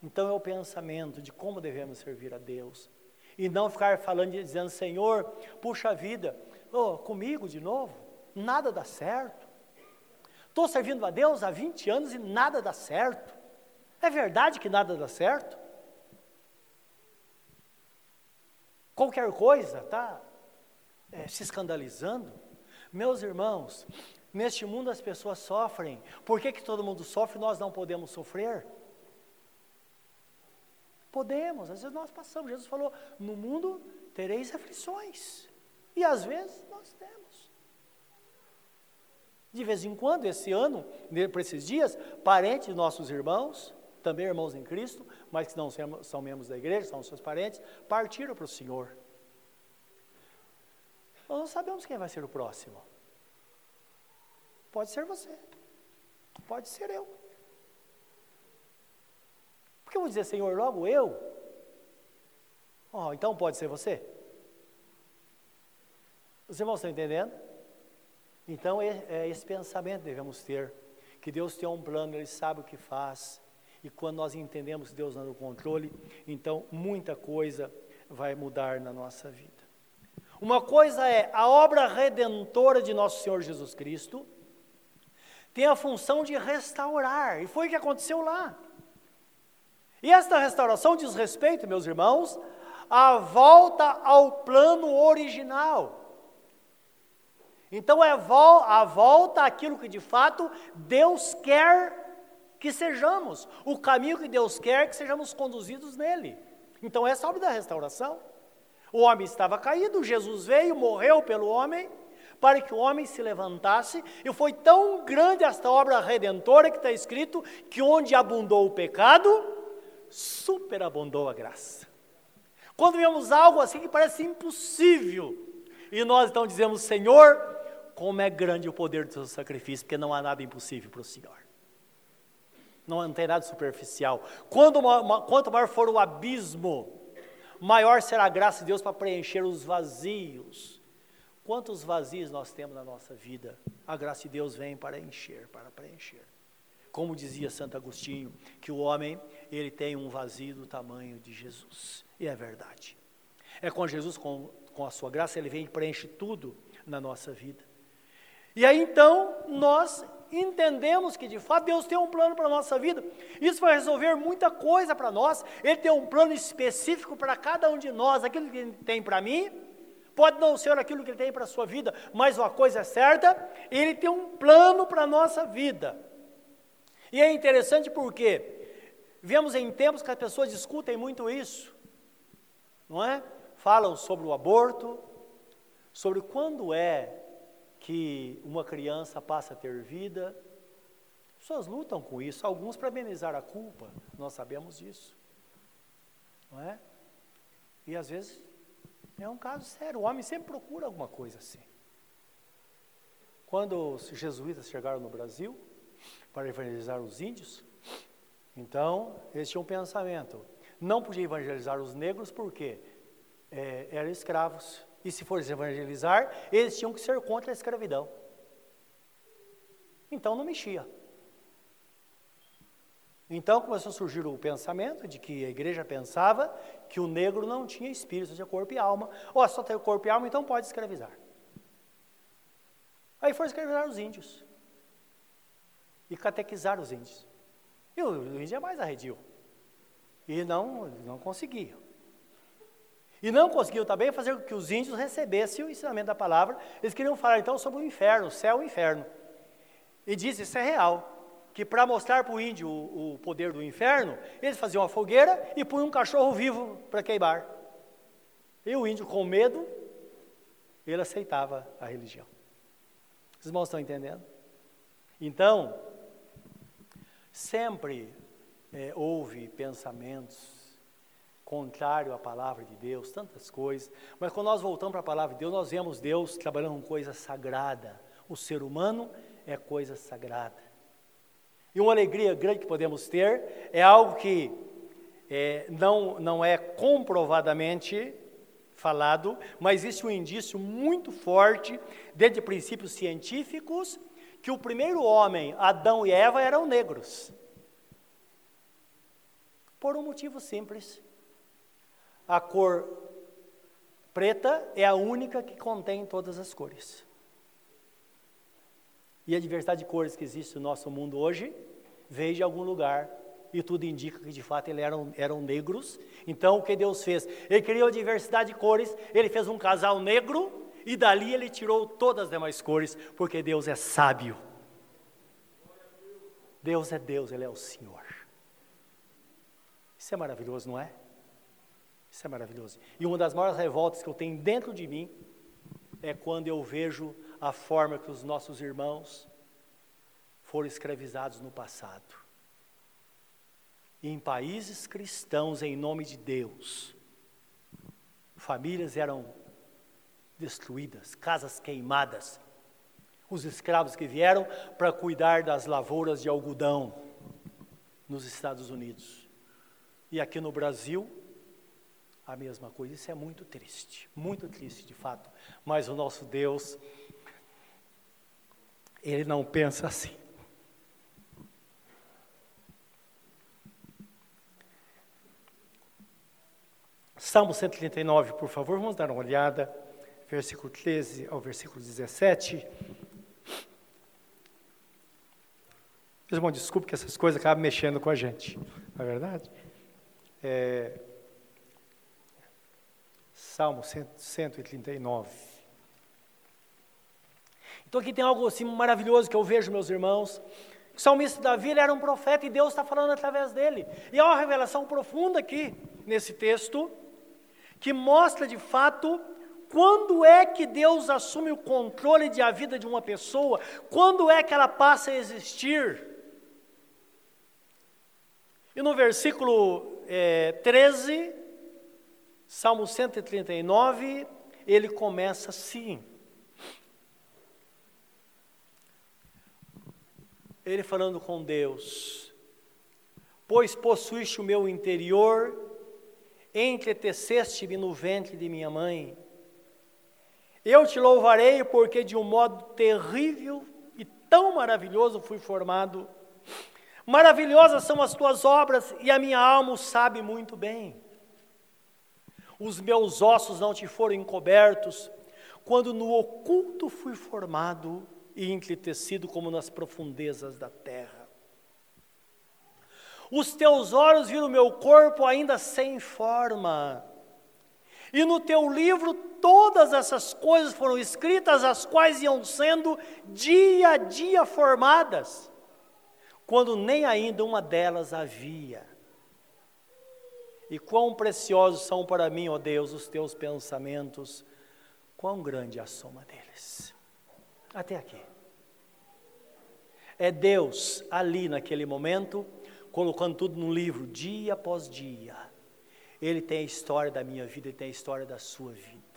Então é o pensamento de como devemos servir a Deus e não ficar falando dizendo, Senhor, puxa vida, oh, comigo de novo, nada dá certo. Estou servindo a Deus há 20 anos e nada dá certo. É verdade que nada dá certo? Qualquer coisa, tá? é, se escandalizando. Meus irmãos, neste mundo as pessoas sofrem. Por que, que todo mundo sofre e nós não podemos sofrer? Podemos, às vezes nós passamos. Jesus falou: no mundo tereis aflições. E às vezes nós temos. De vez em quando, esse ano, para esses dias, parentes de nossos irmãos, também irmãos em Cristo, mas que não são membros da igreja, são seus parentes, partiram para o Senhor. Nós não sabemos quem vai ser o próximo. Pode ser você. Pode ser eu. Porque eu vou dizer, Senhor, logo eu? Oh, então pode ser você? Os irmãos estão entendendo? Então é, esse pensamento devemos ter. Que Deus tem um plano, Ele sabe o que faz. E quando nós entendemos que Deus está no controle, então muita coisa vai mudar na nossa vida. Uma coisa é a obra redentora de nosso Senhor Jesus Cristo, tem a função de restaurar, e foi o que aconteceu lá. E esta restauração diz respeito, meus irmãos, à volta ao plano original. Então é a volta àquilo que de fato Deus quer que sejamos, o caminho que Deus quer que sejamos conduzidos nele. Então essa é a obra da restauração. O homem estava caído, Jesus veio, morreu pelo homem, para que o homem se levantasse, e foi tão grande esta obra redentora que está escrito que onde abundou o pecado, superabundou a graça. Quando vemos algo assim que parece impossível, e nós então dizemos, Senhor, como é grande o poder do seu sacrifício, porque não há nada impossível para o Senhor. Não tem nada superficial. Quanto maior for o abismo, maior será a graça de Deus para preencher os vazios. Quantos vazios nós temos na nossa vida? A graça de Deus vem para encher, para preencher. Como dizia Santo Agostinho, que o homem, ele tem um vazio do tamanho de Jesus. E é verdade. É com Jesus, com, com a sua graça, ele vem e preenche tudo na nossa vida. E aí então, nós entendemos que de fato Deus tem um plano para a nossa vida. Isso vai resolver muita coisa para nós. Ele tem um plano específico para cada um de nós. Aquilo que ele tem para mim, pode não ser aquilo que ele tem para a sua vida, mas uma coisa é certa, ele tem um plano para a nossa vida. E é interessante porque vemos em tempos que as pessoas discutem muito isso, não é? Falam sobre o aborto, sobre quando é que uma criança passa a ter vida. As pessoas lutam com isso, alguns para amenizar a culpa, nós sabemos disso. Não é? E às vezes é um caso sério, o homem sempre procura alguma coisa assim. Quando os jesuítas chegaram no Brasil para evangelizar os índios, então eles tinham um pensamento: não podia evangelizar os negros porque é, eram escravos e se fosse evangelizar, eles tinham que ser contra a escravidão. Então não mexia. Então começou a surgir o pensamento de que a igreja pensava que o negro não tinha espírito, tinha corpo e alma. Ou só tem corpo e alma, então pode escravizar. Aí foi escravizar os índios. E catequizar os índios. E o índio é mais arredio. E não, não conseguia. E não conseguiu também fazer com que os índios recebessem o ensinamento da palavra. Eles queriam falar então sobre o inferno, o céu e o inferno. E diz, isso é real, que para mostrar para o índio o, o, poder do inferno, eles faziam uma fogueira e punham um cachorro vivo para queimar. E o índio, com medo, ele aceitava a religião. Os irmãos estão entendendo? Então, sempre é, houve pensamentos contrário à palavra de Deus, tantas coisas. Mas quando nós voltamos para a palavra de Deus, nós vemos Deus trabalhando com coisa sagrada. O ser humano é coisa sagrada. E uma alegria grande que podemos ter é algo que é, não, não é comprovadamente falado, mas existe um indício muito forte, desde princípios científicos, que o primeiro homem, Adão e Eva, eram negros. Por um motivo simples a cor preta é a única que contém todas as cores. E a diversidade de cores que existe no nosso mundo hoje veio de algum lugar e tudo indica que de fato eles eram, eram negros. Então o que Deus fez? Ele criou a diversidade de cores, ele fez um casal negro e dali ele tirou todas as demais cores, porque Deus é sábio. Deus é Deus, Ele é o Senhor. Isso é maravilhoso, não é? Isso é maravilhoso. E uma das maiores revoltas que eu tenho dentro de mim é quando eu vejo a forma que os nossos irmãos foram escravizados no passado. Em países cristãos, em nome de Deus, famílias eram destruídas, casas queimadas. Os escravos que vieram para cuidar das lavouras de algodão nos Estados Unidos. E aqui no Brasil, a mesma coisa. Isso é muito triste, muito triste de fato. Mas o nosso Deus, Ele não pensa assim. Salmo 139, por favor, vamos dar uma olhada. Versículo 13 ao versículo 17. Irmão, desculpe que essas coisas acabam mexendo com a gente, não é verdade? É, Salmo 139. Então aqui tem algo assim maravilhoso que eu vejo, meus irmãos. O salmista Davi ele era um profeta e Deus está falando através dele. E há uma revelação profunda aqui nesse texto que mostra de fato quando é que Deus assume o controle de a vida de uma pessoa, quando é que ela passa a existir. E no versículo é, 13, Salmo 139, ele começa assim. Ele falando com Deus: Pois possuíste o meu interior, entreteceste-me no ventre de minha mãe. Eu te louvarei, porque de um modo terrível e tão maravilhoso fui formado. Maravilhosas são as tuas obras, e a minha alma o sabe muito bem. Os meus ossos não te foram encobertos, quando no oculto fui formado e entretecido como nas profundezas da terra. Os teus olhos viram meu corpo ainda sem forma. E no teu livro todas essas coisas foram escritas, as quais iam sendo dia a dia formadas, quando nem ainda uma delas havia. E quão preciosos são para mim, ó Deus, os teus pensamentos, quão grande é a soma deles. Até aqui. É Deus ali naquele momento, colocando tudo num livro, dia após dia. Ele tem a história da minha vida, ele tem a história da sua vida.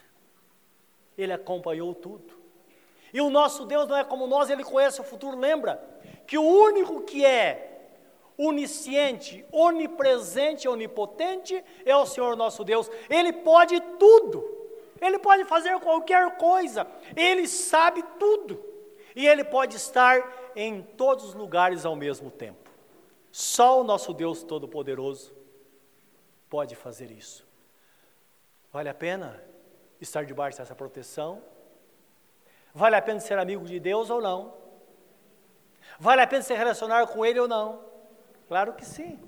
Ele acompanhou tudo. E o nosso Deus não é como nós, ele conhece o futuro. Lembra que o único que é onisciente, onipresente, onipotente é o Senhor nosso Deus. Ele pode tudo. Ele pode fazer qualquer coisa. Ele sabe tudo. E ele pode estar em todos os lugares ao mesmo tempo. Só o nosso Deus Todo-Poderoso pode fazer isso. Vale a pena estar debaixo dessa proteção? Vale a pena ser amigo de Deus ou não? Vale a pena se relacionar com Ele ou não? Claro que sim.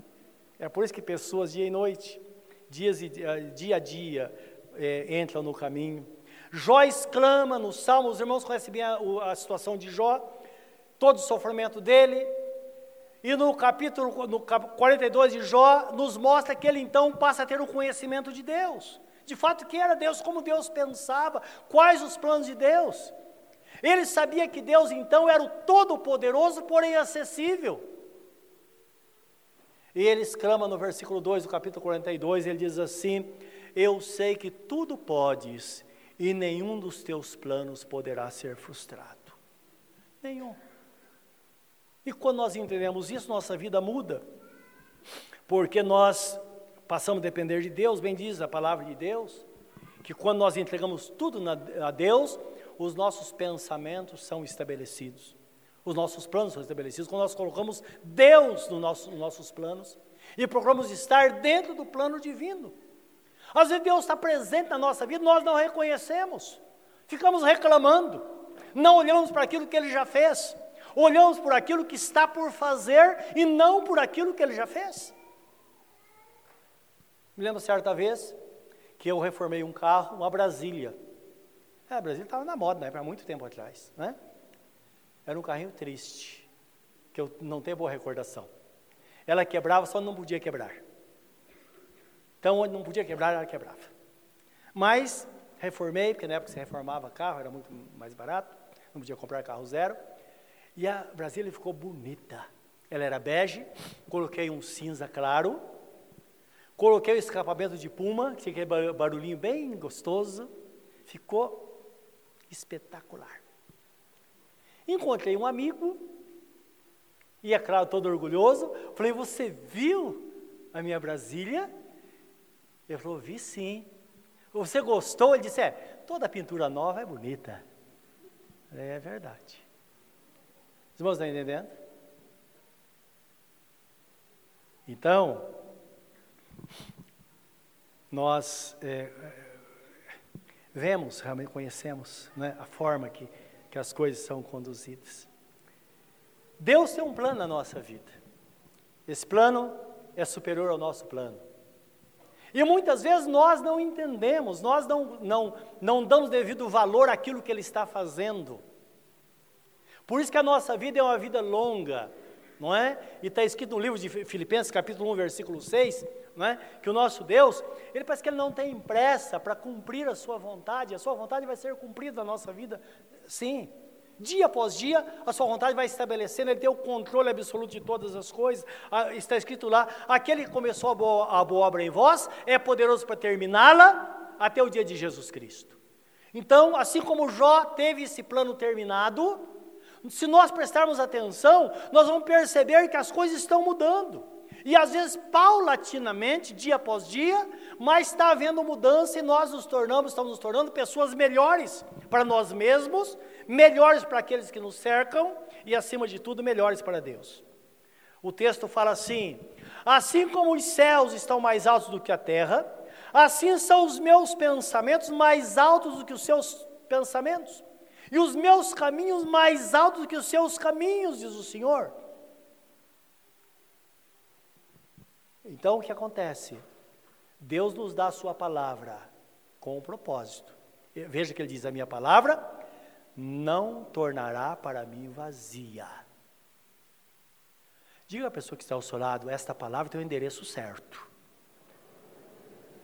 É por isso que pessoas dia e noite, dias e, dia a dia, é, entram no caminho. Jó exclama no Salmo, os irmãos conhecem bem a, a situação de Jó, todo o sofrimento dele. E no capítulo no 42 de Jó, nos mostra que ele então passa a ter o conhecimento de Deus. De fato, quem era Deus, como Deus pensava, quais os planos de Deus. Ele sabia que Deus então era o todo-poderoso, porém acessível. E ele exclama no versículo 2 do capítulo 42, ele diz assim: Eu sei que tudo podes e nenhum dos teus planos poderá ser frustrado. Nenhum. E quando nós entendemos isso, nossa vida muda. Porque nós passamos a depender de Deus, bem diz a palavra de Deus, que quando nós entregamos tudo a Deus, os nossos pensamentos são estabelecidos, os nossos planos são estabelecidos. Quando nós colocamos Deus no nosso, nos nossos planos e procuramos estar dentro do plano divino. Às vezes Deus está presente na nossa vida, nós não reconhecemos, ficamos reclamando, não olhamos para aquilo que Ele já fez olhamos por aquilo que está por fazer e não por aquilo que ele já fez. Me lembro certa vez que eu reformei um carro, uma Brasília. É, a Brasília estava na moda, né, há muito tempo atrás, né? Era um carrinho triste, que eu não tenho boa recordação. Ela quebrava, só não podia quebrar. Então, onde não podia quebrar, ela quebrava. Mas, reformei, porque na época você reformava carro, era muito mais barato, não podia comprar carro zero. E a Brasília ficou bonita. Ela era bege, coloquei um cinza claro, coloquei o escapamento de puma, que tinha aquele barulhinho bem gostoso, ficou espetacular. Encontrei um amigo, e é claro, todo orgulhoso, falei, você viu a minha Brasília? Ele falou, vi sim. Você gostou? Ele disse, é, toda pintura nova é bonita. É verdade. Os irmãos estão entendendo? Então, nós é, vemos, realmente conhecemos né, a forma que, que as coisas são conduzidas. Deus tem um plano na nossa vida. Esse plano é superior ao nosso plano. E muitas vezes nós não entendemos, nós não, não, não damos devido valor àquilo que Ele está fazendo. Por isso que a nossa vida é uma vida longa, não é? E está escrito no livro de Filipenses, capítulo 1, versículo 6, é? que o nosso Deus, ele parece que ele não tem pressa para cumprir a sua vontade, a sua vontade vai ser cumprida na nossa vida, sim. Dia após dia, a sua vontade vai estabelecendo, ele tem o controle absoluto de todas as coisas. Ah, está escrito lá: aquele que começou a boa, a boa obra em vós é poderoso para terminá-la até o dia de Jesus Cristo. Então, assim como Jó teve esse plano terminado, se nós prestarmos atenção, nós vamos perceber que as coisas estão mudando. E às vezes, paulatinamente, dia após dia, mas está havendo mudança e nós nos tornamos, estamos nos tornando pessoas melhores para nós mesmos, melhores para aqueles que nos cercam e, acima de tudo, melhores para Deus. O texto fala assim: Assim como os céus estão mais altos do que a terra, assim são os meus pensamentos mais altos do que os seus pensamentos, e os meus caminhos mais altos do que os seus caminhos, diz o Senhor. Então o que acontece? Deus nos dá a sua palavra com um propósito. Veja que ele diz: A minha palavra não tornará para mim vazia. Diga à pessoa que está ao seu lado: Esta palavra tem o endereço certo.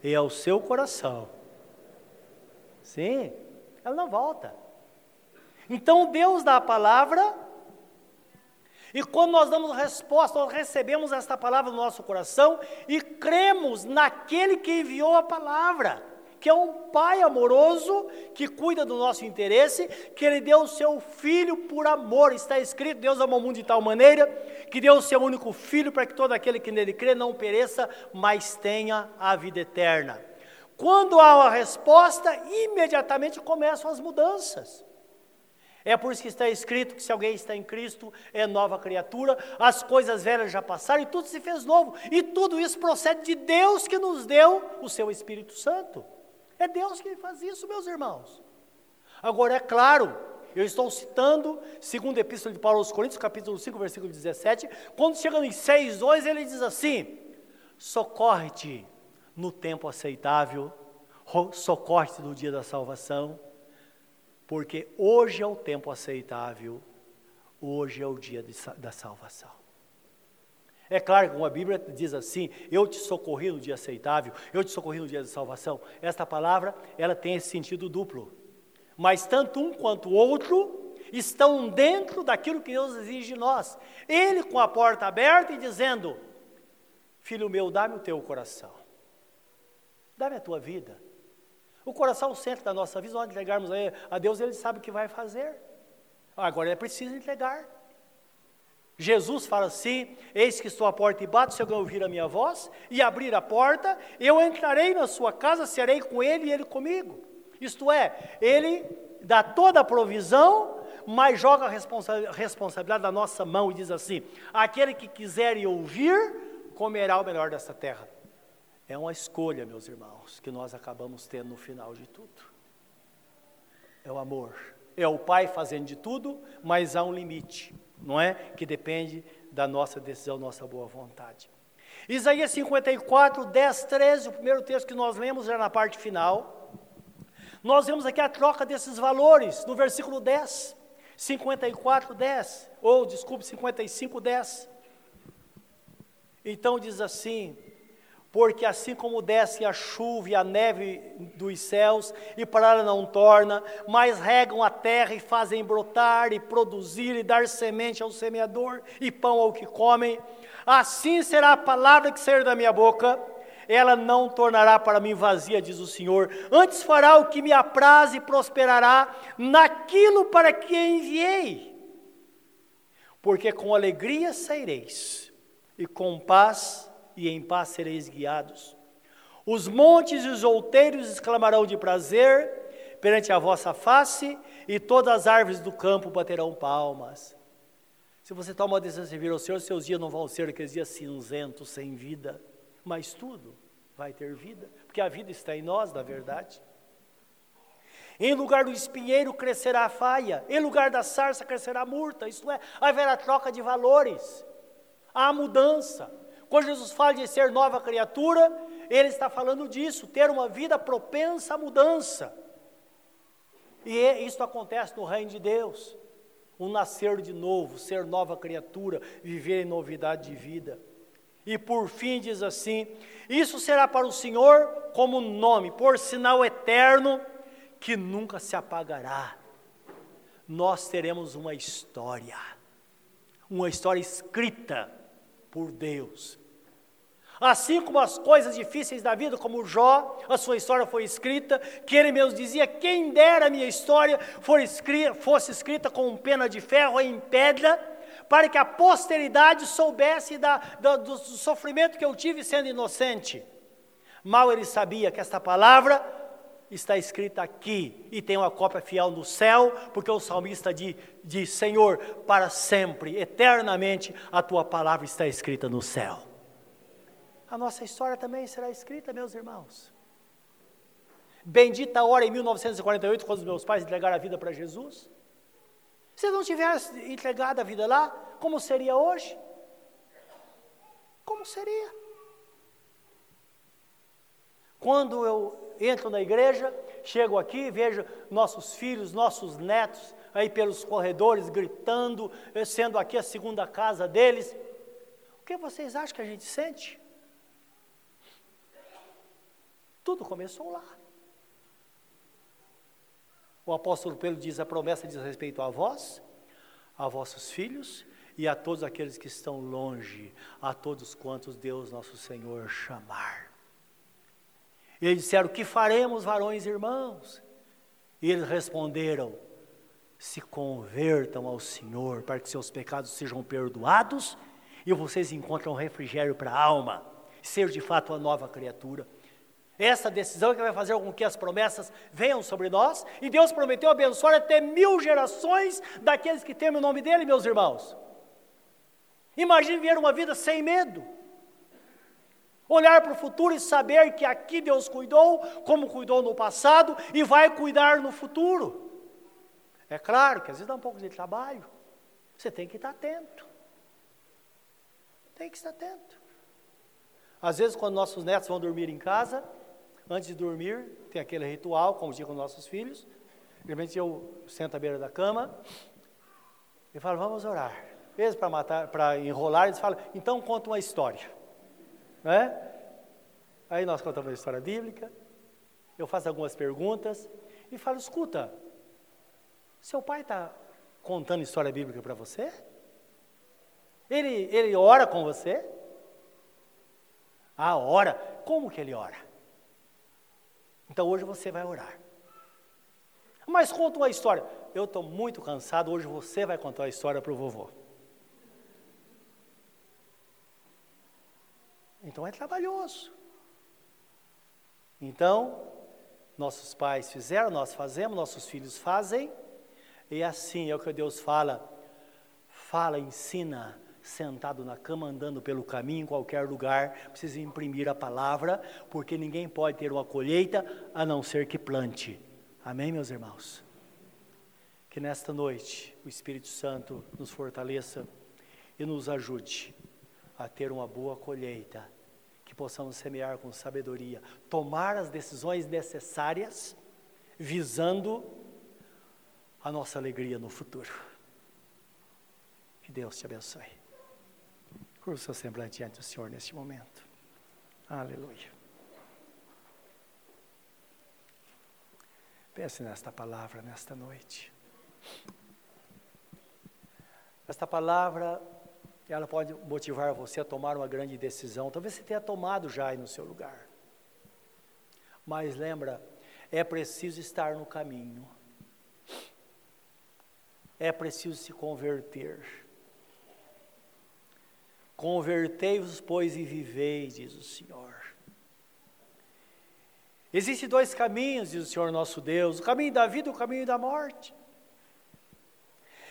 E é o seu coração. Sim, ela não volta. Então Deus dá a palavra e quando nós damos resposta, nós recebemos esta palavra no nosso coração e cremos naquele que enviou a palavra, que é um Pai amoroso que cuida do nosso interesse, que Ele deu o seu Filho por amor. Está escrito: Deus amou o mundo de tal maneira que deu o seu único Filho para que todo aquele que nele crê não pereça, mas tenha a vida eterna. Quando há uma resposta, imediatamente começam as mudanças. É por isso que está escrito que se alguém está em Cristo, é nova criatura, as coisas velhas já passaram e tudo se fez novo. E tudo isso procede de Deus que nos deu o seu Espírito Santo. É Deus que faz isso, meus irmãos. Agora, é claro, eu estou citando, segundo a Epístola de Paulo aos Coríntios, capítulo 5, versículo 17, quando chega em 6, 2, ele diz assim: socorre-te no tempo aceitável, socorre-te no dia da salvação porque hoje é o tempo aceitável, hoje é o dia de, da salvação. É claro que a Bíblia diz assim, eu te socorri no dia aceitável, eu te socorri no dia da salvação, esta palavra, ela tem esse sentido duplo. Mas tanto um quanto o outro estão dentro daquilo que Deus exige de nós. Ele com a porta aberta e dizendo, filho meu, dá-me o teu coração, dá-me a tua vida, o coração é o centro da nossa nós entregarmos a Deus, Ele sabe o que vai fazer. Agora é preciso entregar. Jesus fala assim: Eis que estou à porta e bato, se alguém ouvir a minha voz e abrir a porta, eu entrarei na sua casa, serei com ele e ele comigo. Isto é, ele dá toda a provisão, mas joga a responsa responsabilidade na nossa mão e diz assim: aquele que quiser ouvir, comerá o melhor dessa terra. É uma escolha, meus irmãos, que nós acabamos tendo no final de tudo. É o amor. É o Pai fazendo de tudo, mas há um limite, não é? Que depende da nossa decisão, nossa boa vontade. Isaías 54, 10, 13, o primeiro texto que nós lemos já na parte final. Nós vemos aqui a troca desses valores, no versículo 10. 54, 10, ou desculpe, 55, 10. Então diz assim: porque assim como desce a chuva e a neve dos céus, e para ela não torna, mas regam a terra e fazem brotar e produzir e dar semente ao semeador e pão ao que comem, assim será a palavra que sair da minha boca, ela não tornará para mim vazia, diz o Senhor, antes fará o que me apraz e prosperará naquilo para que enviei. Porque com alegria saireis, e com paz e em paz sereis guiados. Os montes e os outeiros exclamarão de prazer perante a vossa face, e todas as árvores do campo baterão palmas. Se você toma uma decisão de servir ao Senhor, seus dias não vão ser aqueles dias cinzentos, sem vida, mas tudo vai ter vida, porque a vida está em nós, na verdade. Em lugar do espinheiro crescerá a faia, em lugar da sarça crescerá a murta, isto é, haverá troca de valores, há mudança. Quando Jesus fala de ser nova criatura, ele está falando disso, ter uma vida propensa à mudança. E é, isso acontece no reino de Deus. Um nascer de novo, ser nova criatura, viver em novidade de vida. E por fim diz assim: Isso será para o Senhor como nome, por sinal eterno que nunca se apagará. Nós teremos uma história, uma história escrita por Deus. Assim como as coisas difíceis da vida, como Jó, a sua história foi escrita, que ele mesmo dizia: quem dera a minha história fosse escrita com pena de ferro em pedra, para que a posteridade soubesse da, da, do sofrimento que eu tive sendo inocente. Mal ele sabia que esta palavra está escrita aqui e tem uma cópia fiel no céu, porque o salmista diz, diz: Senhor, para sempre, eternamente, a tua palavra está escrita no céu. A nossa história também será escrita, meus irmãos. Bendita hora em 1948, quando os meus pais entregaram a vida para Jesus. Se não tivesse entregado a vida lá, como seria hoje? Como seria? Quando eu entro na igreja, chego aqui, vejo nossos filhos, nossos netos aí pelos corredores gritando, sendo aqui a segunda casa deles. O que vocês acham que a gente sente? Tudo começou lá. O apóstolo Pedro diz: a promessa diz respeito a vós, a vossos filhos e a todos aqueles que estão longe, a todos quantos Deus nosso Senhor chamar. E eles disseram: Que faremos, varões e irmãos? E eles responderam: Se convertam ao Senhor, para que seus pecados sejam perdoados e vocês encontrem um refrigério para a alma, ser de fato uma nova criatura. Essa decisão é que vai fazer com que as promessas venham sobre nós, e Deus prometeu abençoar até mil gerações daqueles que temem o nome dEle, meus irmãos. Imagine viver uma vida sem medo, Olhar para o futuro e saber que aqui Deus cuidou, como cuidou no passado, e vai cuidar no futuro. É claro que às vezes dá um pouco de trabalho. Você tem que estar atento. Tem que estar atento. Às vezes, quando nossos netos vão dormir em casa, antes de dormir, tem aquele ritual, como digo com nossos filhos. Geralmente eu sento à beira da cama e falo, vamos orar. Vezes, para matar, para enrolar, eles falam, então conta uma história. Né? Aí nós contamos a história bíblica, eu faço algumas perguntas e falo: escuta, seu pai está contando história bíblica para você? Ele, ele ora com você? Ah, ora? Como que ele ora? Então hoje você vai orar. Mas conta uma história. Eu estou muito cansado, hoje você vai contar a história para o vovô. Então é trabalhoso. Então, nossos pais fizeram, nós fazemos, nossos filhos fazem, e assim é o que Deus fala. Fala, ensina, sentado na cama, andando pelo caminho, em qualquer lugar, precisa imprimir a palavra, porque ninguém pode ter uma colheita a não ser que plante. Amém, meus irmãos? Que nesta noite o Espírito Santo nos fortaleça e nos ajude a ter uma boa colheita que possamos semear com sabedoria, tomar as decisões necessárias, visando a nossa alegria no futuro. Que Deus te abençoe. Curva o seu semblante diante do Senhor neste momento. Aleluia. Pense nesta palavra nesta noite. Esta palavra ela pode motivar você a tomar uma grande decisão. Talvez você tenha tomado já aí no seu lugar. Mas lembra, é preciso estar no caminho. É preciso se converter. Convertei-vos, pois, e vivei, diz o Senhor. Existem dois caminhos, diz o Senhor nosso Deus: o caminho da vida e o caminho da morte.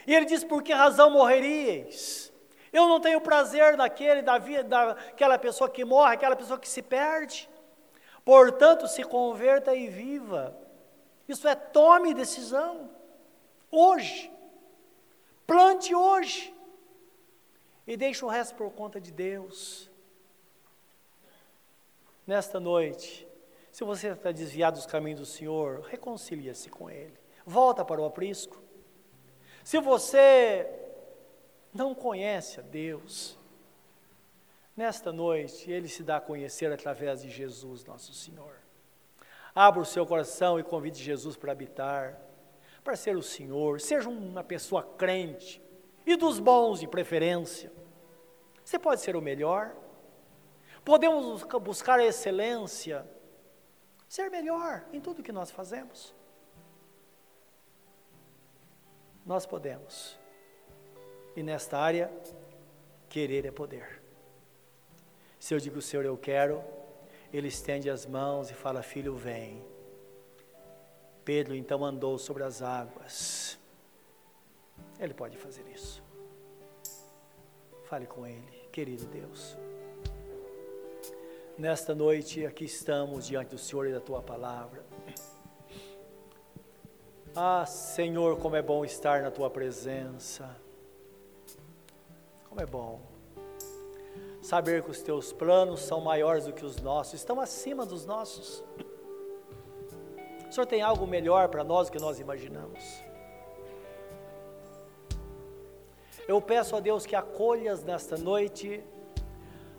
E ele diz: por que razão morreríeis? Eu não tenho prazer naquele, da vida, daquela pessoa que morre, aquela pessoa que se perde. Portanto, se converta e viva. Isso é tome decisão. Hoje. Plante hoje. E deixe o resto por conta de Deus. Nesta noite, se você está desviado dos caminhos do Senhor, reconcilia-se com Ele. Volta para o aprisco. Se você não conhece a Deus, nesta noite Ele se dá a conhecer através de Jesus, nosso Senhor. Abra o seu coração e convide Jesus para habitar, para ser o Senhor. Seja uma pessoa crente e dos bons de preferência. Você pode ser o melhor. Podemos buscar a excelência, ser melhor em tudo que nós fazemos. Nós podemos. E nesta área, querer é poder. Se eu digo, Senhor, eu quero, ele estende as mãos e fala: Filho, vem. Pedro então andou sobre as águas. Ele pode fazer isso. Fale com ele, querido Deus. Nesta noite, aqui estamos diante do Senhor e da tua palavra. Ah, Senhor, como é bom estar na tua presença. Como é bom saber que os teus planos são maiores do que os nossos, estão acima dos nossos. O Senhor tem algo melhor para nós do que nós imaginamos. Eu peço a Deus que acolhas nesta noite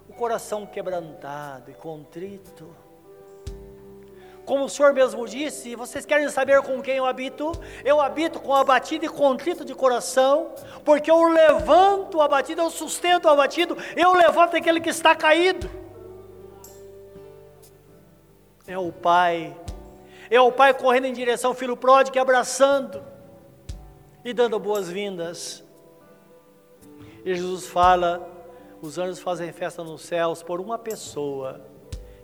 o coração quebrantado e contrito como o Senhor mesmo disse, vocês querem saber com quem eu habito? Eu habito com abatido e contrito de coração, porque eu levanto o abatido, eu sustento o abatido, eu levanto aquele que está caído. É o Pai, é o Pai correndo em direção ao filho pródigo, abraçando e dando boas-vindas. E Jesus fala: os anjos fazem festa nos céus por uma pessoa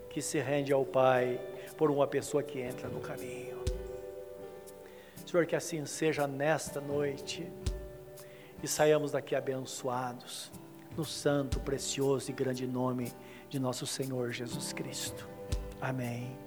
que se rende ao Pai por uma pessoa que entra no caminho. Senhor, que assim seja nesta noite e saiamos daqui abençoados no santo, precioso e grande nome de nosso Senhor Jesus Cristo. Amém.